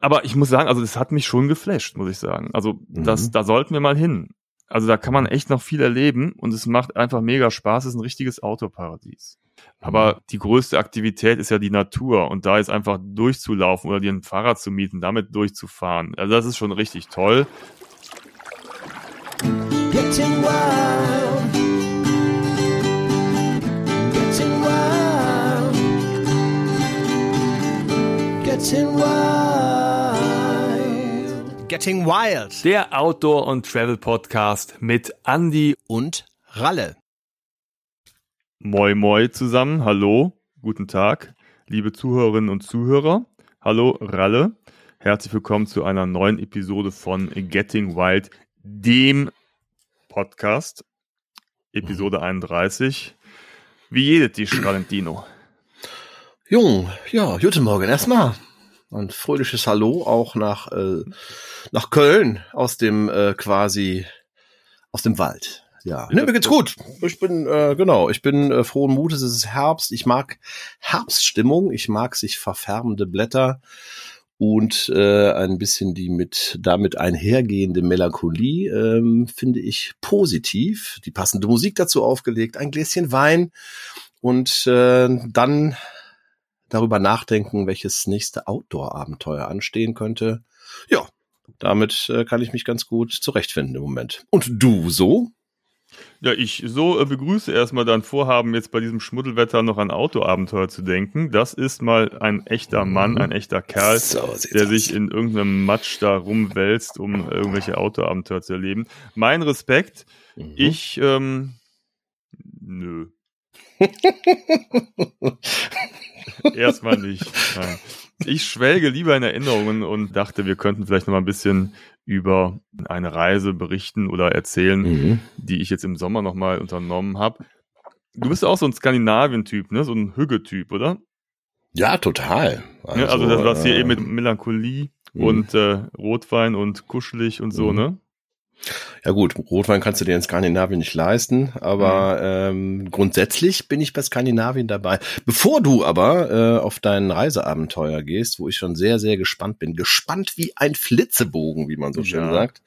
aber ich muss sagen, also das hat mich schon geflasht, muss ich sagen. Also das, Mhm. da sollten wir mal hin. Also da kann man echt noch viel erleben und es macht einfach mega Spaß. Es ist ein richtiges Autoparadies. Aber die größte Aktivität ist ja die Natur und da jetzt einfach durchzulaufen oder dir ein Fahrrad zu mieten, damit durchzufahren. Also das ist schon richtig toll. Getting wild. Getting wild. Getting wild. Getting Wild Der Outdoor- und Travel-Podcast mit Andy. und Ralle. Moi Moi zusammen. Hallo, guten Tag, liebe Zuhörerinnen und Zuhörer. Hallo Ralle. Herzlich willkommen zu einer neuen Episode von Getting Wild, dem Podcast. Episode 31. Wie jedes Tisch, Valentino. Jung, ja, guten Morgen erstmal. Ein fröhliches Hallo auch nach, äh, nach Köln aus dem äh, quasi aus dem Wald. Ja, ne, mir geht's gut. Ich bin, äh, genau, ich bin äh, frohen Mutes. Es ist Herbst. Ich mag Herbststimmung. Ich mag sich verfärbende Blätter und äh, ein bisschen die mit damit einhergehende Melancholie ähm, finde ich positiv. Die passende Musik dazu aufgelegt, ein Gläschen Wein und äh, dann darüber nachdenken, welches nächste Outdoor-Abenteuer anstehen könnte. Ja, damit äh, kann ich mich ganz gut zurechtfinden im Moment. Und du so? Ja, ich so äh, begrüße erstmal dein Vorhaben, jetzt bei diesem Schmuddelwetter noch an Autoabenteuer zu denken. Das ist mal ein echter Mann, ein echter Kerl, So der aus. sich in irgendeinem Matsch da rumwälzt, um irgendwelche Autoabenteuer zu erleben. Mein Respekt, Mhm. ich, ähm, nö. Erstmal nicht. Nein. Ich schwelge lieber in Erinnerungen und dachte, wir könnten vielleicht noch mal ein bisschen über eine Reise berichten oder erzählen, Mhm. die ich jetzt im Sommer noch mal unternommen habe. Du bist auch so ein Skandinavien-Typ, ne? So ein Hügge-Typ, oder? Ja, total. Also, also das was hier äh, eben mit Melancholie mhm. und äh, Rotwein und kuschelig und so, Mhm. ne? Ja gut, Rotwein kannst du dir in Skandinavien nicht leisten, aber ähm, grundsätzlich bin ich bei Skandinavien dabei. Bevor du aber äh, auf dein Reiseabenteuer gehst, wo ich schon sehr, sehr gespannt bin, gespannt wie ein Flitzebogen, wie man so schön Ja. sagt,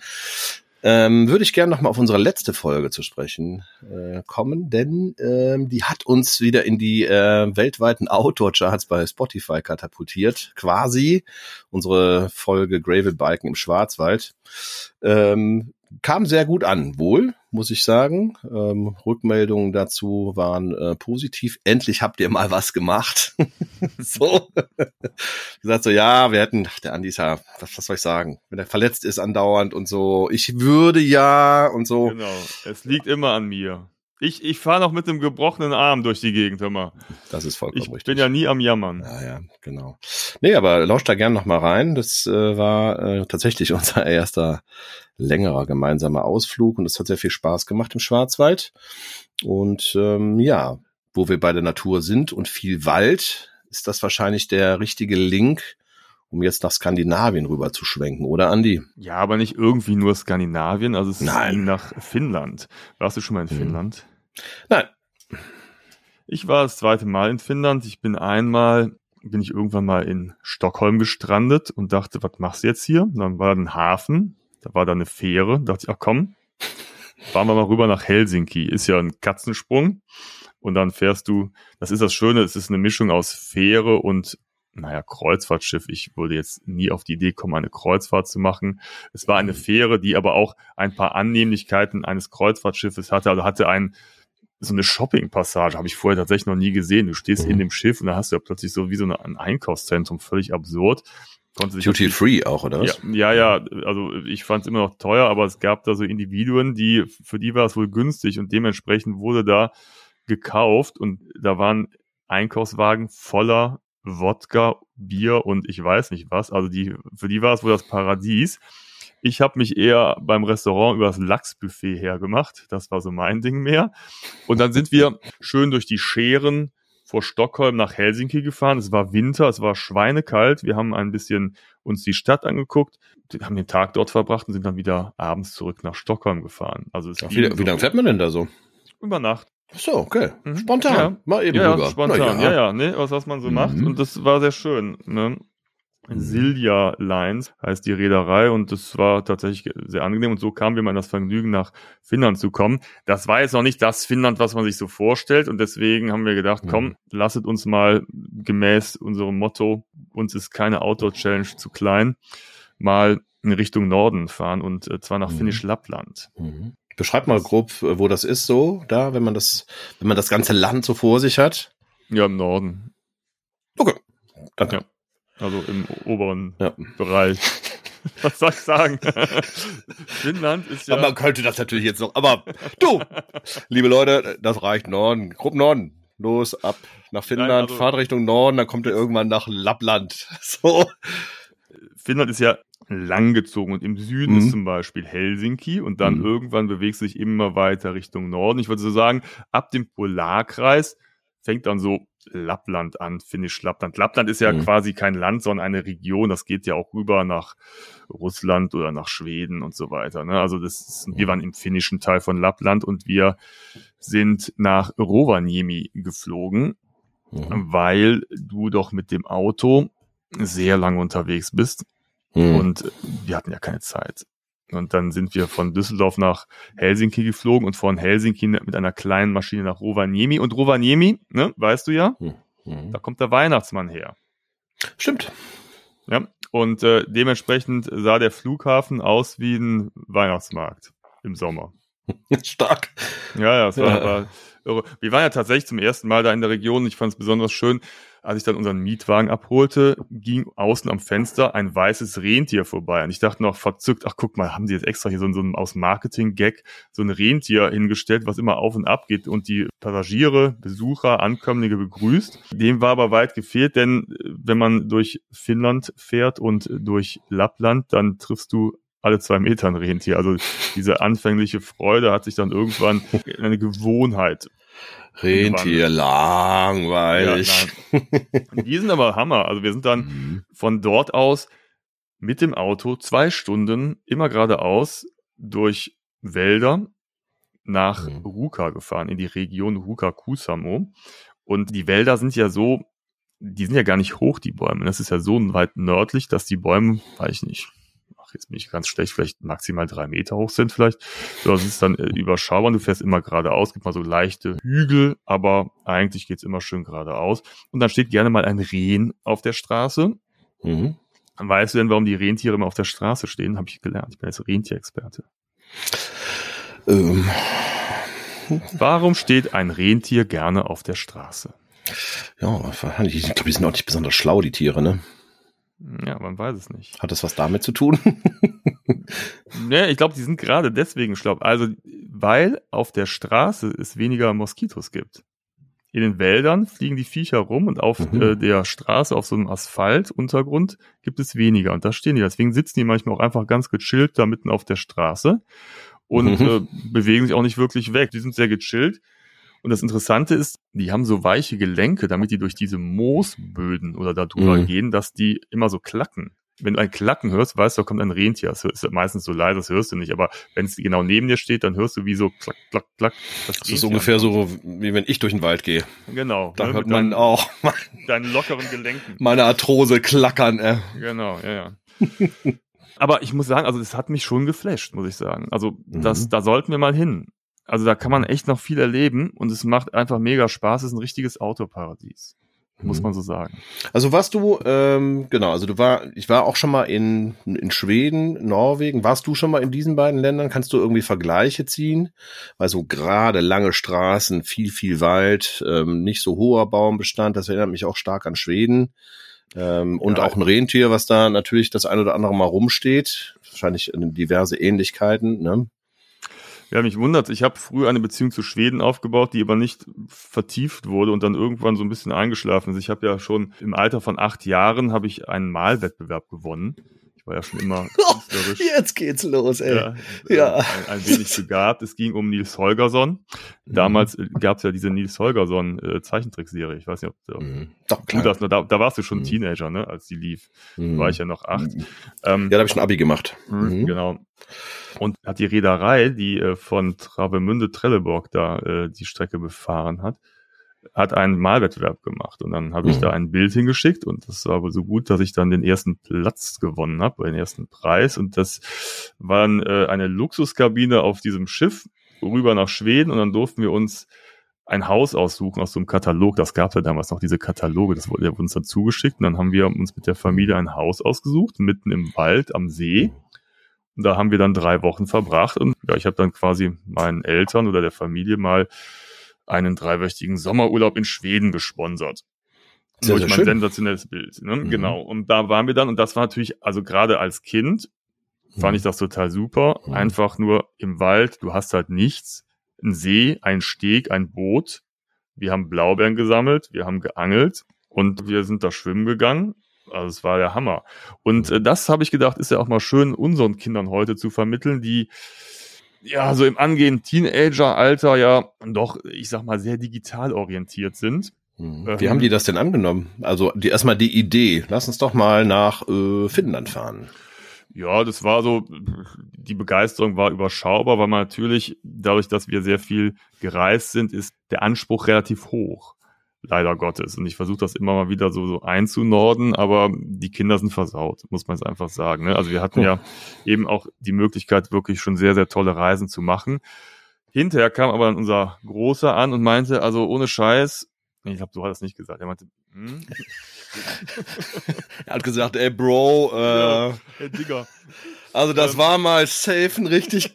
ähm, würde ich gerne noch mal auf unsere letzte Folge zu sprechen äh, kommen, denn ähm, die hat uns wieder in die äh, weltweiten Outdoor-Charts bei Spotify katapultiert, quasi unsere Folge Gravel Biken im Schwarzwald. Ähm, kam sehr gut an, wohl, muss ich sagen. Ähm, Rückmeldungen dazu waren äh, positiv. Endlich habt ihr mal was gemacht. so. Gesagt so, ja, wir hätten, ach, der Andi ist ja, was, was soll ich sagen, wenn er verletzt ist andauernd und so, ich würde ja und so. Genau. Es liegt immer an mir. Ich, ich fahre noch mit einem gebrochenen Arm durch die Gegend, hör mal. Das ist vollkommen Ich richtig. bin ja nie am Jammern. Ja, ja, genau. Nee, aber lauscht da gern noch mal rein. Das äh, war äh, tatsächlich unser erster längerer gemeinsamer Ausflug und es hat sehr viel Spaß gemacht im Schwarzwald. Und ähm, ja, wo wir bei der Natur sind und viel Wald, ist das wahrscheinlich der richtige Link, um jetzt nach Skandinavien rüber zu schwenken, oder Andi? Ja, aber nicht irgendwie nur Skandinavien, also es Nein. ging nach Finnland. Warst du schon mal in Mhm. Finnland? Nein. Ich war das zweite Mal in Finnland. Ich bin einmal, bin ich irgendwann mal in Stockholm gestrandet und dachte, was machst du jetzt hier? Und dann war da ein Hafen, da war da eine Fähre. Da dachte ich, ach komm, fahren wir mal rüber nach Helsinki. Ist ja ein Katzensprung. Und dann fährst du, das ist das Schöne, es ist eine Mischung aus Fähre und, naja, Kreuzfahrtschiff. Ich würde jetzt nie auf die Idee kommen, eine Kreuzfahrt zu machen. Es war eine Fähre, die aber auch ein paar Annehmlichkeiten eines Kreuzfahrtschiffes hatte. Also hatte ein, so eine Shopping-Passage, habe ich vorher tatsächlich noch nie gesehen. Du stehst in dem Schiff und da hast du ja plötzlich so wie so eine, ein Einkaufszentrum, völlig absurd. Konnte sich Duty Free auch, oder ja, ja, ja, also ich fand es immer noch teuer, aber es gab da so Individuen, die, für die war es wohl günstig und dementsprechend wurde da gekauft und da waren Einkaufswagen voller Wodka, Bier und ich weiß nicht was. Also die, für die war es wohl das Paradies. Ich habe mich eher beim Restaurant über das Lachsbuffet hergemacht. Das war so mein Ding mehr. Und dann sind wir schön durch die Scheren vor Stockholm nach Helsinki gefahren. Es war Winter, es war schweinekalt. Wir haben ein bisschen uns die Stadt angeguckt, haben den Tag dort verbracht und sind dann wieder abends zurück nach Stockholm gefahren. Also es Ach, wie, so wie lange fährt man denn da so? über Nacht. So, okay. Mhm. Spontan. Ja. Mal eben ja, rüber. spontan. Na Ja, ja, ne, was, was man so Mhm. macht. Und das war sehr schön. Ne? Silja Lines heißt die Reederei und das war tatsächlich sehr angenehm und so kamen wir mal in das Vergnügen nach Finnland zu kommen. Das war jetzt noch nicht das Finnland, was man sich so vorstellt und deswegen haben wir gedacht, komm, Mhm. lasset uns mal gemäß unserem Motto, uns ist keine Outdoor-Challenge zu klein, mal in Richtung Norden fahren und äh, zwar nach Mhm. Finnisch Lappland. Mhm. Beschreib mal grob, äh, wo das ist so, da, wenn man das, wenn man das ganze Land so vor sich hat. Ja, im Norden, Okay. Danke. Ja. also im oberen Ja. Bereich. Was soll ich sagen? Finnland ist ja... Aber man könnte das natürlich jetzt noch, aber du, liebe Leute, das reicht Norden, grob Norden. Los, ab nach Finnland, Nein, also- fahrt Richtung Norden, dann kommt ihr irgendwann nach Lappland. So. Finnland ist ja langgezogen und im Süden Mhm. ist zum Beispiel Helsinki und dann Mhm. irgendwann bewegt sich immer weiter Richtung Norden. Ich würde so sagen, ab dem Polarkreis fängt dann so Lappland an, finnisch Lappland. Lappland ist ja Mhm. quasi kein Land, sondern eine Region. Das geht ja auch rüber nach Russland oder nach Schweden und so weiter. Ne? Also das ist, wir waren im finnischen Teil von Lappland und wir sind nach Rovaniemi geflogen Mhm. weil du doch mit dem Auto sehr lange unterwegs bist Mhm. und wir hatten ja keine Zeit. Und dann sind wir von Düsseldorf nach Helsinki geflogen und von Helsinki mit einer kleinen Maschine nach Rovaniemi. Und Rovaniemi, ne, weißt du ja, Mhm. da kommt der Weihnachtsmann her. Stimmt. Ja, und äh, dementsprechend sah der Flughafen aus wie ein Weihnachtsmarkt im Sommer. Stark. Ja, ja, es war, Ja. war irre. Wir waren ja tatsächlich zum ersten Mal da in der Region. Ich fand es besonders schön, als ich dann unseren Mietwagen abholte, ging außen am Fenster ein weißes Rentier vorbei. Und ich dachte noch verzückt, ach guck mal, haben sie jetzt extra hier so, so ein aus Marketing-Gag so ein Rentier hingestellt, was immer auf und ab geht und die Passagiere, Besucher, Ankömmlinge begrüßt. Dem war aber weit gefehlt, denn äh, wenn man durch Finnland fährt und durch Lappland, dann triffst du alle zwei Meter ein Rentier. Also diese anfängliche Freude hat sich dann irgendwann in eine Gewohnheit. Rentier, langweilig. Ja. Die sind aber Hammer. Also wir sind dann Mhm. von dort aus mit dem Auto zwei Stunden immer geradeaus durch Wälder nach Mhm. Ruka gefahren, in die Region Ruka-Kusamo. Und die Wälder sind ja so, die sind ja gar nicht hoch, die Bäume. Das ist ja so weit nördlich, dass die Bäume, weiß ich nicht, jetzt bin ich ganz schlecht, vielleicht maximal drei Meter hoch sind vielleicht. So, das ist dann äh, überschaubar. Du fährst immer geradeaus, gibt mal so leichte Hügel, aber eigentlich geht's immer schön geradeaus. Und dann steht gerne mal ein Rehen auf der Straße. Mhm. Weißt du denn, warum die Rentiere immer auf der Straße stehen? Habe ich gelernt. Ich bin jetzt Rentierexperte. Ähm, Warum steht ein Rentier gerne auf der Straße? ja, ich glaube, die sind auch nicht besonders schlau, die Tiere, ne? Ja, man weiß es nicht. Hat das was damit zu tun? Ne, ich glaube, die sind gerade deswegen schlau. Also, weil auf der Straße es weniger Moskitos gibt. In den Wäldern fliegen die Viecher rum und auf Mhm. äh, der Straße, auf so einem Asphaltuntergrund, gibt es weniger. Und da stehen die. Deswegen sitzen die manchmal auch einfach ganz gechillt da mitten auf der Straße und Mhm. äh, bewegen sich auch nicht wirklich weg. Die sind sehr gechillt. Und das Interessante ist, die haben so weiche Gelenke, damit die durch diese Moosböden oder da drüber Mhm. gehen, dass die immer so klacken. Wenn du ein Klacken hörst, weißt du, da kommt ein Rentier. Das ist meistens so leise, das hörst du nicht. Aber wenn es genau neben dir steht, dann hörst du wie so klack, klack, klack. Das ist Rentier ungefähr ankommt. so, wie wenn ich durch den Wald gehe. Genau. Da ne, hört man deinen, auch deinen lockeren Gelenken. meine Arthrose klackern. Äh. Genau, ja, ja. Aber ich muss sagen, also das hat mich schon geflasht, muss ich sagen. Also das, Mhm. da sollten wir mal hin. Also da kann man echt noch viel erleben und es macht einfach mega Spaß. Es ist ein richtiges Autoparadies, muss Mhm. man so sagen. Also warst du, ähm, genau, also du war, ich war auch schon mal in, in Schweden, Norwegen. Warst du schon mal in diesen beiden Ländern? Kannst du irgendwie Vergleiche ziehen? Weil so gerade lange Straßen, viel, viel Wald, ähm, nicht so hoher Baumbestand, das erinnert mich auch stark an Schweden. Ähm, und Ja. auch ein Rentier, was da natürlich das ein oder andere Mal rumsteht. Wahrscheinlich diverse Ähnlichkeiten, ne? Ja, mich wundert, ich habe früher eine Beziehung zu Schweden aufgebaut, die aber nicht vertieft wurde und dann irgendwann so ein bisschen eingeschlafen ist. Ich habe ja schon im Alter von acht Jahren habe ich einen Malwettbewerb gewonnen. Ich war ja schon immer künstlerisch. Jetzt geht's los, ey. ja, Ja. äh, Ein, ein wenig begabt. Es ging um Nils Holgersson. Damals äh, gab es ja diese Nils Holgersson äh, Zeichentrickserie. Ich weiß nicht, ob, Mhm. Doch, du klar. das, da, da warst du schon Mhm. Teenager, ne, als die lief. Mhm. War ich ja noch acht. Ja, Ähm, da habe ich schon Abi gemacht. Mhm, Mhm. Genau. Und hat die Reederei, die äh, von Travemünde Trelleborg da äh, die Strecke befahren hat, hat einen Malwettbewerb gemacht und dann habe ich Mhm. da ein Bild hingeschickt und das war wohl so gut, dass ich dann den ersten Platz gewonnen habe, den ersten Preis und das war dann, äh, eine Luxuskabine auf diesem Schiff rüber nach Schweden und dann durften wir uns ein Haus aussuchen aus so einem Katalog. Das gab ja damals noch diese Kataloge, das wurde uns dann zugeschickt und dann haben wir uns mit der Familie ein Haus ausgesucht, mitten im Wald am See. Und da haben wir dann drei Wochen verbracht und ja, ich habe dann quasi meinen Eltern oder der Familie mal einen dreiwöchigen Sommerurlaub in Schweden gesponsert. Sehr, Durch sehr mein sensationelles Bild. Ne? Mhm. Genau. Und da waren wir dann, und das war natürlich, also gerade als Kind, fand Mhm. ich das total super. Mhm. Einfach nur im Wald, du hast halt nichts. Ein See, ein Steg, ein Boot. Wir haben Blaubeeren gesammelt, wir haben geangelt und wir sind da schwimmen gegangen. Also es war der Hammer. Und äh, das habe ich gedacht, ist ja auch mal schön unseren Kindern heute zu vermitteln, die ja so im angehenden Teenager-Alter ja doch, ich sag mal, sehr digital orientiert sind. Mhm. Ähm, Wie haben die das denn angenommen? Also die, erstmal die Idee. Lass uns doch mal nach äh, Finnland fahren. Ja, das war so, die Begeisterung war überschaubar, weil man natürlich, dadurch, dass wir sehr viel gereist sind, ist der Anspruch relativ hoch. Leider Gottes. Und ich versuche das immer mal wieder so, so einzunorden, aber die Kinder sind versaut, muss man es einfach sagen. Ne? Also wir hatten ja eben auch die Möglichkeit, wirklich schon sehr, sehr tolle Reisen zu machen. Hinterher kam aber dann unser Großer an und meinte, also ohne Scheiß, ich glaube, du hast es nicht gesagt. Er meinte, hm? Er hat gesagt, ey Bro, äh, Ja. hey, Digga, also das Ähm. war mal safe ein richtig,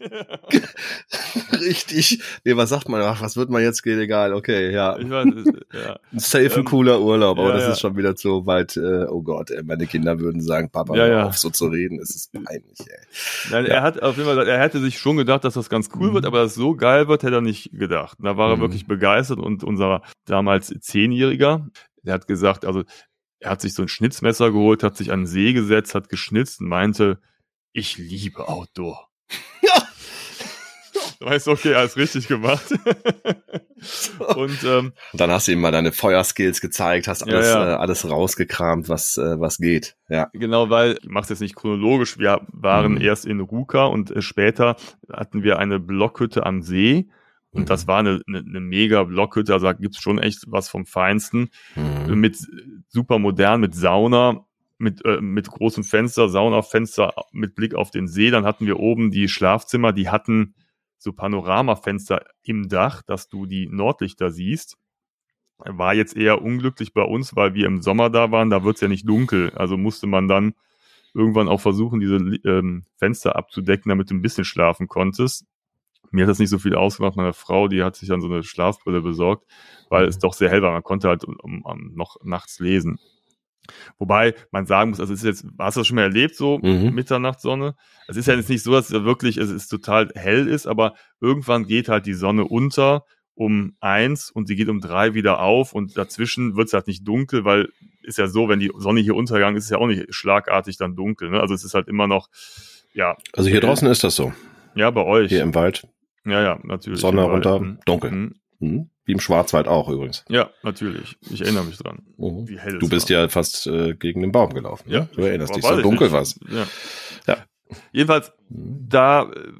richtig, nee, was sagt man? Ach, was wird man jetzt gehen? Egal, okay, ja. ich weiß, es- ja. Ein safe, ein Ähm, cooler Urlaub, aber ja, das ja. ist schon wieder so weit, äh, oh Gott, ey, meine Kinder würden sagen, Papa, Ja, ja. auf so zu reden, es ist peinlich, ey. Nein, er hat auf jeden Fall, gesagt, er hätte sich schon gedacht, dass das ganz cool Mhm. wird, aber dass es so geil wird, hätte er nicht gedacht. Da war er Mhm. wirklich begeistert und unser damals Zehnjähriger, der hat gesagt, also er hat sich so ein Schnitzmesser geholt, hat sich an den See gesetzt, hat geschnitzt und meinte, ich liebe Outdoor. Ja. Du weißt, okay, alles richtig gemacht. und ähm, Und dann hast du ihm mal deine Feuerskills gezeigt, hast Ja, alles, ja. Äh, alles rausgekramt, was, äh, was geht, ja. Genau, weil, ich mach's jetzt nicht chronologisch, wir waren Mhm. erst in Ruka und äh, später hatten wir eine Blockhütte am See. Und Mhm. das war eine, eine, eine mega Blockhütte, also da gibt's schon echt was vom Feinsten. Mhm. Mit super modern, mit Sauna, mit, äh, mit großem Fenster, Saunafenster mit Blick auf den See. Dann hatten wir oben die Schlafzimmer, die hatten so Panoramafenster im Dach, dass du die Nordlichter siehst. War jetzt eher unglücklich bei uns, weil wir im Sommer da waren, da wird's ja nicht dunkel. Also musste man dann irgendwann auch versuchen, diese ähm, Fenster abzudecken, damit du ein bisschen schlafen konntest. Mir hat das nicht so viel ausgemacht. Meine Frau, die hat sich dann so eine Schlafbrille besorgt, weil es doch sehr hell war. Man konnte halt um, um, noch nachts lesen. Wobei man sagen muss, also es ist jetzt, hast du das schon mal erlebt, so Mhm. Mitternachtssonne? Es ist ja jetzt nicht so, dass es wirklich, es ist total hell ist, aber irgendwann geht halt die Sonne unter um eins und sie geht um drei wieder auf und dazwischen wird es halt nicht dunkel, weil ist ja so, wenn die Sonne hier untergegangen ist, ist ja auch nicht schlagartig dann dunkel. Ne? Also es ist halt immer noch, ja, Also hier draußen ist das so. ja, bei euch. Hier im Wald, ja, ja, natürlich. Sonne Wald. runter, Mhm. dunkel. Mhm. Mhm. Wie im Schwarzwald auch übrigens. Ja, natürlich. Ich erinnere mich dran. Mhm. Wie hell es Du bist war. ja fast äh, gegen den Baum gelaufen. Ja, ne? Du erinnerst dich, so dunkel nicht. war's. Ja. Ja. Jedenfalls, Mhm. da, äh,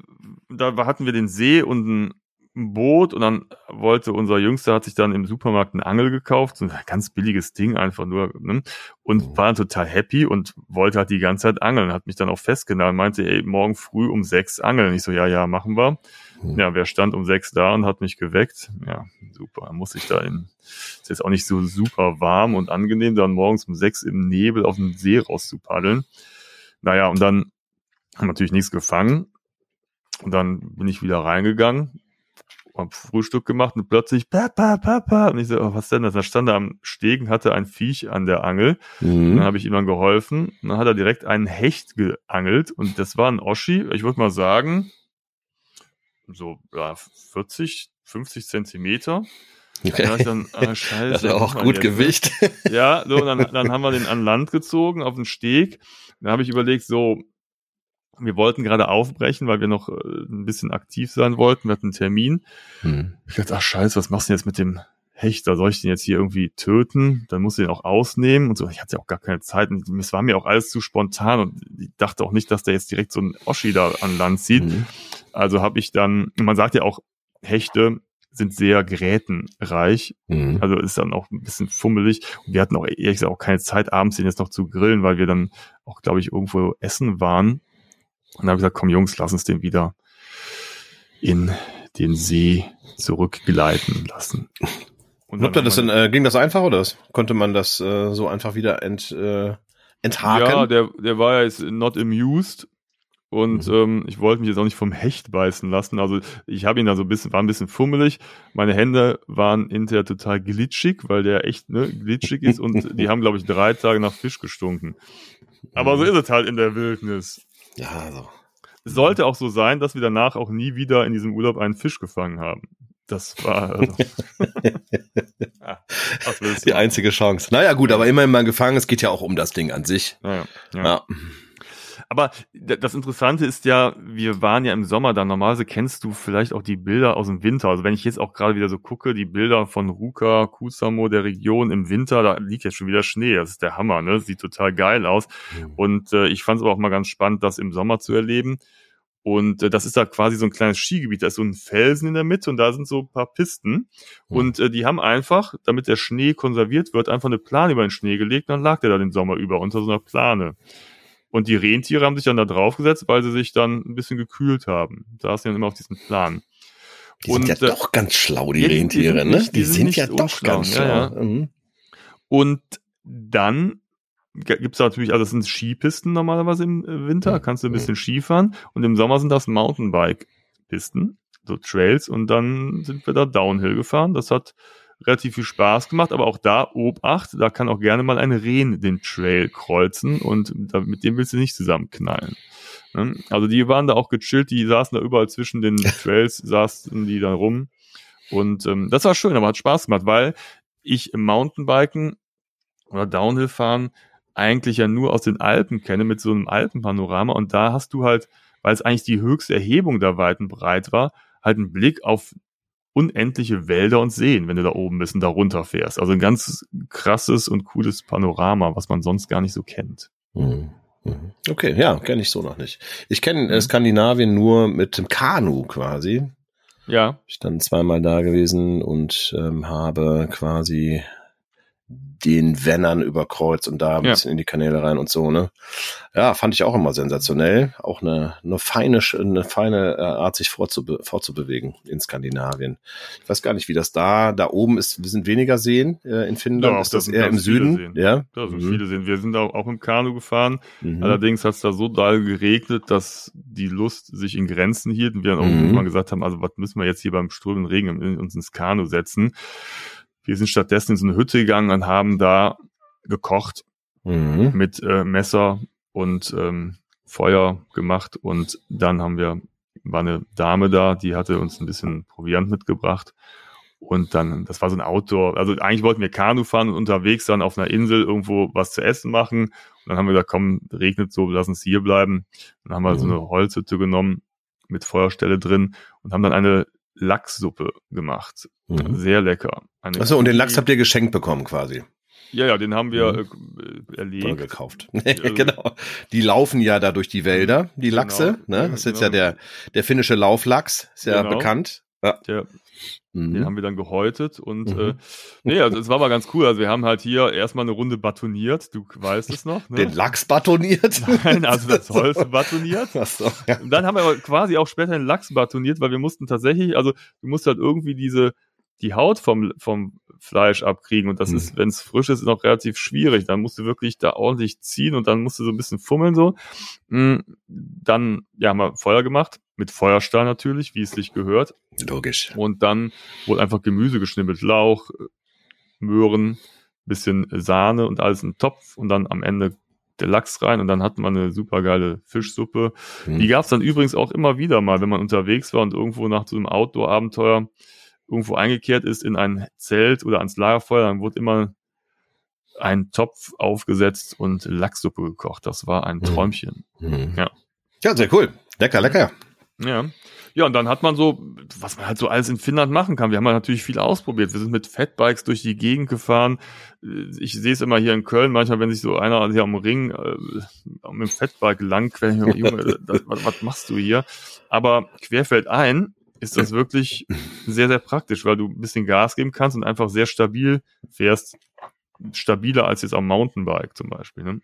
da hatten wir den See und ein Boot und dann wollte unser Jüngster hat sich dann im Supermarkt eine Angel gekauft, so ein ganz billiges Ding einfach nur, ne? und Mhm. war dann total happy und wollte halt die ganze Zeit angeln, hat mich dann auch festgenommen, meinte, ey, morgen früh um sechs angeln. Ich so, ja, ja, machen wir. Mhm. Ja, wer stand um sechs da und hat mich geweckt? Ja, super. Dann muss ich da in, ist jetzt auch nicht so super warm und angenehm, dann morgens um sechs im Nebel auf den See rauszupaddeln. Naja, und dann haben wir natürlich nichts gefangen. Und dann bin ich wieder reingegangen, hab Frühstück gemacht und plötzlich Papa, Papa. Und ich so, oh, was denn das? Da stand er am Stegen, hatte ein Viech an der Angel. Mhm. Dann habe ich ihm dann geholfen. Und dann hat er direkt einen Hecht geangelt. Und das war ein Oschi, ich würde mal sagen, so ja, 40, 50 Zentimeter. Okay. Da dann, ah, scheiße. Das ist auch gut jetzt, ne? Gewicht. Ja, so, und dann, dann haben wir den an Land gezogen, auf den Steg. Dann habe ich überlegt, so, wir wollten gerade aufbrechen, weil wir noch äh, ein bisschen aktiv sein wollten. Wir hatten einen Termin. Mhm. Ich dachte, ach scheiße, was machst du denn jetzt mit dem Hecht? Da soll ich den jetzt hier irgendwie töten? Dann muss ich den auch ausnehmen und so. Ich hatte ja auch gar keine Zeit. Und es war mir auch alles zu spontan und ich dachte auch nicht, dass der jetzt direkt so ein Oschi da an Land zieht. Mhm. Also habe ich dann, man sagt ja auch, Hechte sind sehr gerätenreich. Mhm. Also ist dann auch ein bisschen fummelig. Und wir hatten auch ehrlich gesagt auch keine Zeit, abends den jetzt noch zu grillen, weil wir dann auch, glaube ich, irgendwo essen waren. Und dann habe ich gesagt, komm Jungs, lass uns den wieder in den See zurückgleiten lassen. Und habt ihr das denn, äh, ging das einfach oder konnte man das äh, so einfach wieder ent, äh, enthaken? Ja, der, der war ja jetzt not amused. Und Mhm. ähm, ich wollte mich jetzt auch nicht vom Hecht beißen lassen. Also ich habe ihn da so ein bisschen, war ein bisschen fummelig. Meine Hände waren hinterher total glitschig, weil der echt ne, glitschig ist und die haben, glaube ich, drei Tage nach Fisch gestunken. Aber so ist es halt in der Wildnis. Ja, also. Es sollte auch so sein, dass wir danach auch nie wieder in diesem Urlaub einen Fisch gefangen haben. Das war also, ja, du Die einzige Chance. Naja, gut, aber immerhin mal gefangen. Es geht ja auch um das Ding an sich. Naja, ja. Ja. Aber das Interessante ist ja, wir waren ja im Sommer da. Normalerweise kennst du vielleicht auch die Bilder aus dem Winter. Also wenn ich jetzt auch gerade wieder so gucke, die Bilder von Ruka, Kusamo, der Region im Winter, da liegt jetzt schon wieder Schnee. Das ist der Hammer, ne? Sieht total geil aus. Und äh, ich fand es aber auch mal ganz spannend, das im Sommer zu erleben. Und äh, das ist da quasi so ein kleines Skigebiet. Da ist so ein Felsen in der Mitte und da sind so ein paar Pisten. Und äh, die haben einfach, damit der Schnee konserviert wird, einfach eine Plane über den Schnee gelegt. Dann lag der da den Sommer über unter so einer Plane. Und die Rentiere haben sich dann da draufgesetzt, weil sie sich dann ein bisschen gekühlt haben. Saßen dann immer auf diesem Plan. Die sind Und, ja äh, doch ganz schlau, die ja, die- die Rentiere, sind ne? nicht- die, die sind sind, ja doch unschlau, ganz ja, schlau. Mhm. Und dann g- gibt's da natürlich, also das sind Skipisten normalerweise im äh, Winter, Mhm. kannst du ein bisschen Skifahren. Und im Sommer sind das Mountainbike-Pisten, so Trails. Und dann sind wir da Downhill gefahren. Das hat relativ viel Spaß gemacht, aber auch da Obacht, da kann auch gerne mal ein Rehen den Trail kreuzen und da, mit dem willst du nicht zusammenknallen. Ne? Also die waren da auch gechillt, die saßen da überall zwischen den Trails, saßen die da rum. Und ähm, das war schön, aber hat Spaß gemacht, weil ich im Mountainbiken oder Downhill-Fahren eigentlich ja nur aus den Alpen kenne, mit so einem Alpenpanorama. Und da hast du halt, weil es eigentlich die höchste Erhebung der Weiten breit war, halt einen Blick auf unendliche Wälder und Seen, wenn du da oben bist und da runterfährst. Also ein ganz krasses und cooles Panorama, was man sonst gar nicht so kennt. Mhm. Mhm. Okay, ja, kenne ich so noch nicht. Ich kenne äh, Mhm. Skandinavien nur mit dem Kanu quasi. Ja, Ich dann zweimal da gewesen und ähm, habe quasi den Wennern überkreuzt und da ein Ja. bisschen in die Kanäle rein und so, ne? Ja, fand ich auch immer sensationell. Auch eine, eine feine, eine feine äh, Art, sich fortzube fortzubewegen in Skandinavien. Ich weiß gar nicht, wie das da, da oben ist, wir sind weniger Seen äh, in Finnland. Doch, ist das das eher im Süden? Seen. Ja. da sind Mhm. viele Seen. Wir sind auch, auch im Kanu gefahren. Mhm. Allerdings hat es da so doll geregnet, dass die Lust sich in Grenzen hielt und wir dann auch Mhm. irgendwann gesagt haben, also was müssen wir jetzt hier beim strömenden Regen uns ins Kanu setzen. Wir sind stattdessen in so eine Hütte gegangen und haben da gekocht Mhm. mit äh, Messer und ähm, Feuer gemacht und dann haben wir, war eine Dame da, die hatte uns ein bisschen Proviant mitgebracht und dann, das war so ein Outdoor, also eigentlich wollten wir Kanu fahren und unterwegs dann auf einer Insel irgendwo was zu essen machen und dann haben wir gesagt, komm, regnet so, lass uns hier bleiben. Dann haben wir so Mhm. eine Holzhütte genommen mit Feuerstelle drin und haben dann eine Lachssuppe gemacht. Mhm. Sehr lecker. Eine Achso, und den Lachs habt ihr geschenkt bekommen quasi. Ja, ja, den haben wir Mhm. äh, Oder erlegt. gekauft. Genau. Die laufen ja da durch die Wälder, die Genau. Lachse. Ja, Ne? Das ist jetzt ja genau. der, der finnische Lauflachs, ist ja Genau. bekannt. Ja. Der, Mhm. Den haben wir dann gehäutet und Mhm. äh, nee, also es war mal ganz cool. Also wir haben halt hier erstmal eine Runde batoniert, du weißt es noch, ne? Den Lachs batoniert. Nein, also das Holz batoniert. So, ja. Und dann haben wir aber quasi auch später den Lachs batoniert, weil wir mussten tatsächlich, also du musst halt irgendwie diese die Haut vom vom Fleisch abkriegen und das Mhm. ist, wenn es frisch ist, noch relativ schwierig. Dann musst du wirklich da ordentlich ziehen und dann musst du so ein bisschen fummeln so. Mm, Dann ja, haben wir Feuer gemacht mit Feuerstahl natürlich, wie es sich gehört. Logisch. Und dann wurde einfach Gemüse geschnippelt, Lauch, Möhren, bisschen Sahne und alles im Topf und dann am Ende der Lachs rein und dann hatten wir eine super geile Fischsuppe. Mhm. Die gab es dann übrigens auch immer wieder mal, wenn man unterwegs war und irgendwo nach so einem Outdoor-Abenteuer irgendwo eingekehrt ist in ein Zelt oder ans Lagerfeuer, dann wurde immer ein Topf aufgesetzt und Lachssuppe gekocht. Das war ein Mhm. Träumchen. Mhm. Ja. ja, sehr cool. Lecker, lecker. Ja. Ja, und dann hat man so, was man halt so alles in Finnland machen kann. Wir haben halt natürlich viel ausprobiert. Wir sind mit Fatbikes durch die Gegend gefahren. Äh, Ich sehe es immer hier in Köln, manchmal, wenn sich so einer hier am Ring äh, mit dem Fatbike langquält, Junge, das, was, was machst du hier? Aber querfeld ein, ist das wirklich sehr, sehr praktisch, weil du ein bisschen Gas geben kannst und einfach sehr stabil fährst. Stabiler als jetzt am Mountainbike zum Beispiel. Ne?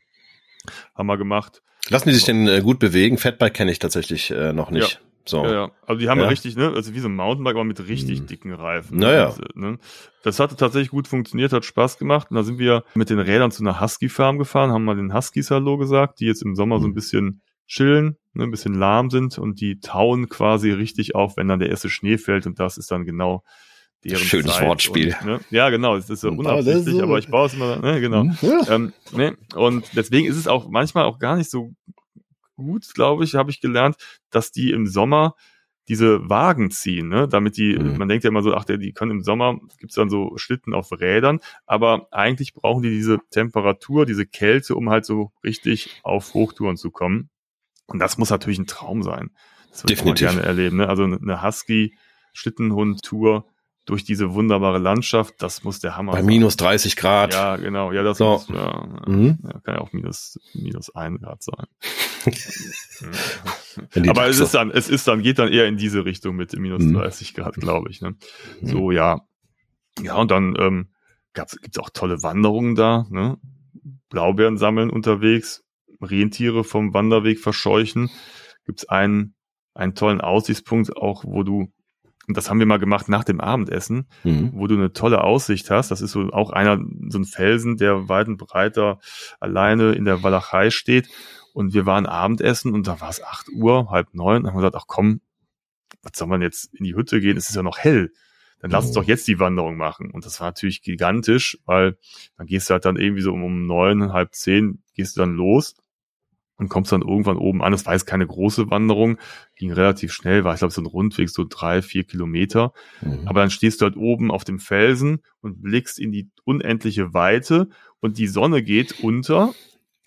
Haben wir gemacht. Lassen die sich denn äh, gut bewegen? Fatbike kenne ich tatsächlich äh, noch nicht. So. Ja, ja. Also die haben ja. Richtig, ne, also wie so ein Mountainbike, aber mit richtig Mhm. dicken Reifen. Naja. Und, ne? Das hatte tatsächlich gut funktioniert, hat Spaß gemacht. Und da sind wir mit den Rädern zu einer Husky-Farm gefahren, haben mal den Huskies Hallo gesagt, die jetzt im Sommer so ein Mhm. bisschen chillen, ne, ein bisschen lahm sind und die tauen quasi richtig auf, wenn dann der erste Schnee fällt und das ist dann genau deren Schönes Zeit. Wortspiel. Und, ne, ja, genau, es ist so ist unabsichtlich, aber ich baue es immer, ne, genau. Hm, Ja. Ähm, ne? Und deswegen ist es auch manchmal auch gar nicht so gut, glaube ich, habe ich gelernt, dass die im Sommer diese Wagen ziehen, ne? damit die, Mhm. man denkt ja immer so, ach, der, die können im Sommer, gibt's dann so Schlitten auf Rädern, aber eigentlich brauchen die diese Temperatur, diese Kälte, um halt so richtig auf Hochtouren zu kommen. Und das muss natürlich ein Traum sein. Das würde ich gerne erleben. Ne? Also eine Husky-Schlittenhund-Tour durch diese wunderbare Landschaft, das muss der Hammer Bei sein. minus 30 Grad. Ja, genau. Ja, das So. muss, ja. Mhm. Ja, kann ja auch minus, minus ein Grad sein. Aber es ist dann, es ist dann, geht dann eher in diese Richtung mit minus Mhm. 30 Grad, glaube ich. Ne? Mhm. So, ja. Ja, und dann ähm, gab's, gibt's auch tolle Wanderungen da, ne? Blaubeeren sammeln unterwegs, Rentiere vom Wanderweg verscheuchen. Gibt's einen, einen tollen Aussichtspunkt, auch wo du, und das haben wir mal gemacht nach dem Abendessen, Mhm. wo du eine tolle Aussicht hast. Das ist so auch einer, so ein Felsen, der weit und breiter alleine in der Walachei steht. Und wir waren Abendessen und da war es acht Uhr, halb neun. Dann haben wir gesagt, ach komm, was soll man jetzt in die Hütte gehen? Es ist ja noch hell. Dann lass uns Mhm. doch jetzt die Wanderung machen. Und das war natürlich gigantisch, weil dann gehst du halt dann irgendwie so um neun, halb zehn, gehst du dann los und kommst dann irgendwann oben an. Das war jetzt keine große Wanderung, ging relativ schnell, war ich glaube so ein Rundweg, so drei, vier Kilometer. Mhm. Aber dann stehst du halt oben auf dem Felsen und blickst in die unendliche Weite und die Sonne geht unter,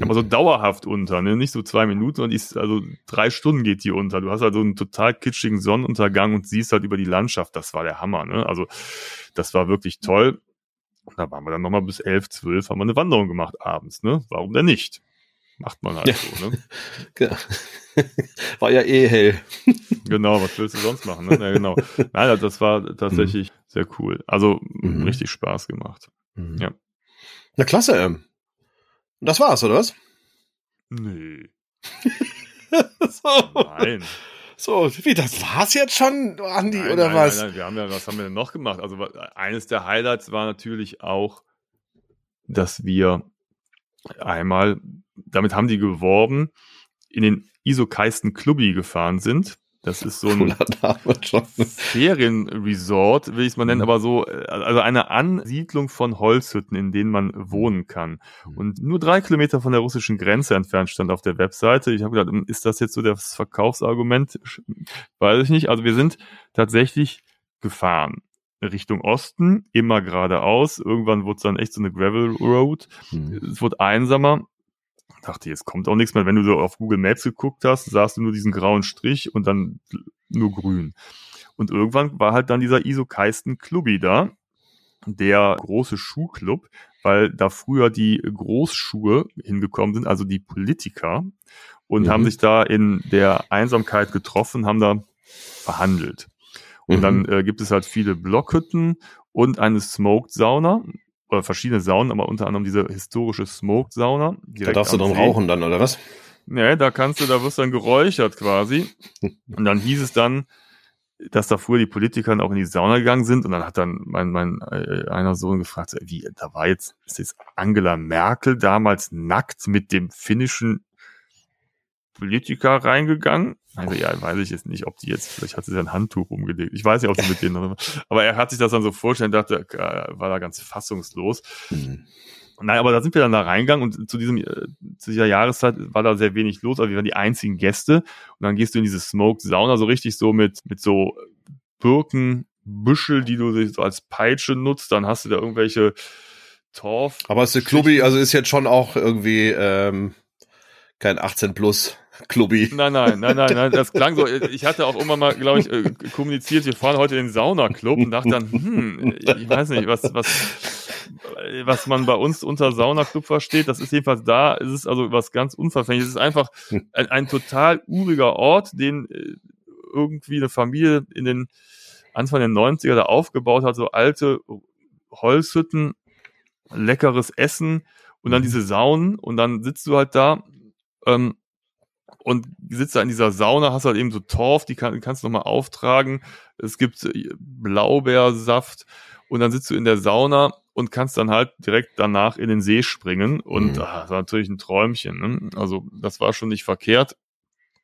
aber so dauerhaft unter, ne? nicht so zwei Minuten, sondern ist, also drei Stunden geht die unter. Du hast also einen total kitschigen Sonnenuntergang und siehst halt über die Landschaft. Das war der Hammer. Ne? Also das war wirklich toll. Und da waren wir dann nochmal bis elf, zwölf, haben wir eine Wanderung gemacht abends. Ne? Warum denn nicht? Macht man halt Ja. so. Ne? Ja. War ja eh hell. Genau, was willst du sonst machen? Ne? Ja, genau. Nein, das war tatsächlich sehr cool. Also Mhm. richtig Spaß gemacht. Mhm. Ja. Na klasse. ähm. Und das war's, oder was? Nee. so, Nein. so, wie, das war's jetzt schon, Andi, nein, oder nein, was? Nein, nein, wir haben ja, was haben wir denn noch gemacht? Also eines der Highlights war natürlich auch, dass wir einmal, damit haben die geworben, in den Isokaisten Clubby gefahren sind. Das ist so ein. Ferienresort, will ich es mal nennen, Mhm. aber so, äh, also eine Ansiedlung von Holzhütten, in denen man wohnen kann. Mhm. Und nur drei Kilometer von der russischen Grenze entfernt stand auf der Webseite. Ich habe gedacht, hm, ist das jetzt so das Verkaufsargument? Sch- Weiß ich nicht. Also wir sind tatsächlich gefahren. Richtung Osten, immer geradeaus. Irgendwann wurde es dann echt so eine Gravel Road. Mhm. Es wurde einsamer. Ich dachte, jetzt kommt auch nichts mehr. Wenn du so auf Google Maps geguckt hast, sahst du nur diesen grauen Strich und dann nur grün. Und irgendwann war halt dann dieser Isokaisten Clubby da, der große Schuhclub, weil da früher die Großschuhe hingekommen sind, also die Politiker, und Mhm. haben sich da in der Einsamkeit getroffen, haben da verhandelt. Und Mhm. dann äh, gibt es halt viele Blockhütten und eine Smoked Sauna oder verschiedene Saunen, aber unter anderem diese historische Smoked Sauna. Da darfst du dann See. rauchen dann, oder was? Nee, da kannst du, da wirst du dann geräuchert quasi. Und dann hieß es dann, dass da früher die Politiker dann auch in die Sauna gegangen sind und dann hat dann mein, mein äh, einer Sohn gefragt, wie, da war jetzt, ist jetzt Angela Merkel damals nackt mit dem finnischen Politiker reingegangen? Also ja, weiß ich jetzt nicht, ob die jetzt, vielleicht hat sie ein Handtuch umgelegt. Ich weiß nicht, ob sie mit denen, aber er hat sich das dann so vorstellen, dachte, äh, war da ganz fassungslos. Mhm. Nein, aber da sind wir dann da reingegangen und zu diesem, äh, zu dieser Jahreszeit war da sehr wenig los, aber wir waren die einzigen Gäste. Und dann gehst du in diese Smoked Sauna so richtig so mit, mit so Birkenbüschel, die du so als Peitsche nutzt. Dann hast du da irgendwelche Torf. Aber ist der Clubby, also ist jetzt schon auch irgendwie ähm, kein 18 plus Clubby. Nein, nein, nein, nein, nein, das klang so. Ich hatte auch immer mal, glaube ich, äh, kommuniziert, wir fahren heute in den Saunaclub und dachte dann, hm, ich weiß nicht, was, was, was man bei uns unter Saunaclub versteht. Das ist jedenfalls da, es ist also was ganz Unverfängliches. Es ist einfach ein, ein total uriger Ort, den äh, irgendwie eine Familie in den Anfang der 90er da aufgebaut hat, so alte Holzhütten, leckeres Essen und dann diese Saunen und dann sitzt du halt da ähm, und sitzt da in dieser Sauna, hast halt eben so Torf, die, kann, kannst du nochmal auftragen. Es gibt äh, Blaubeersaft und dann sitzt du in der Sauna und kannst dann halt direkt danach in den See springen und Mhm. ah, das war natürlich ein Träumchen. Ne? Also das war schon nicht verkehrt,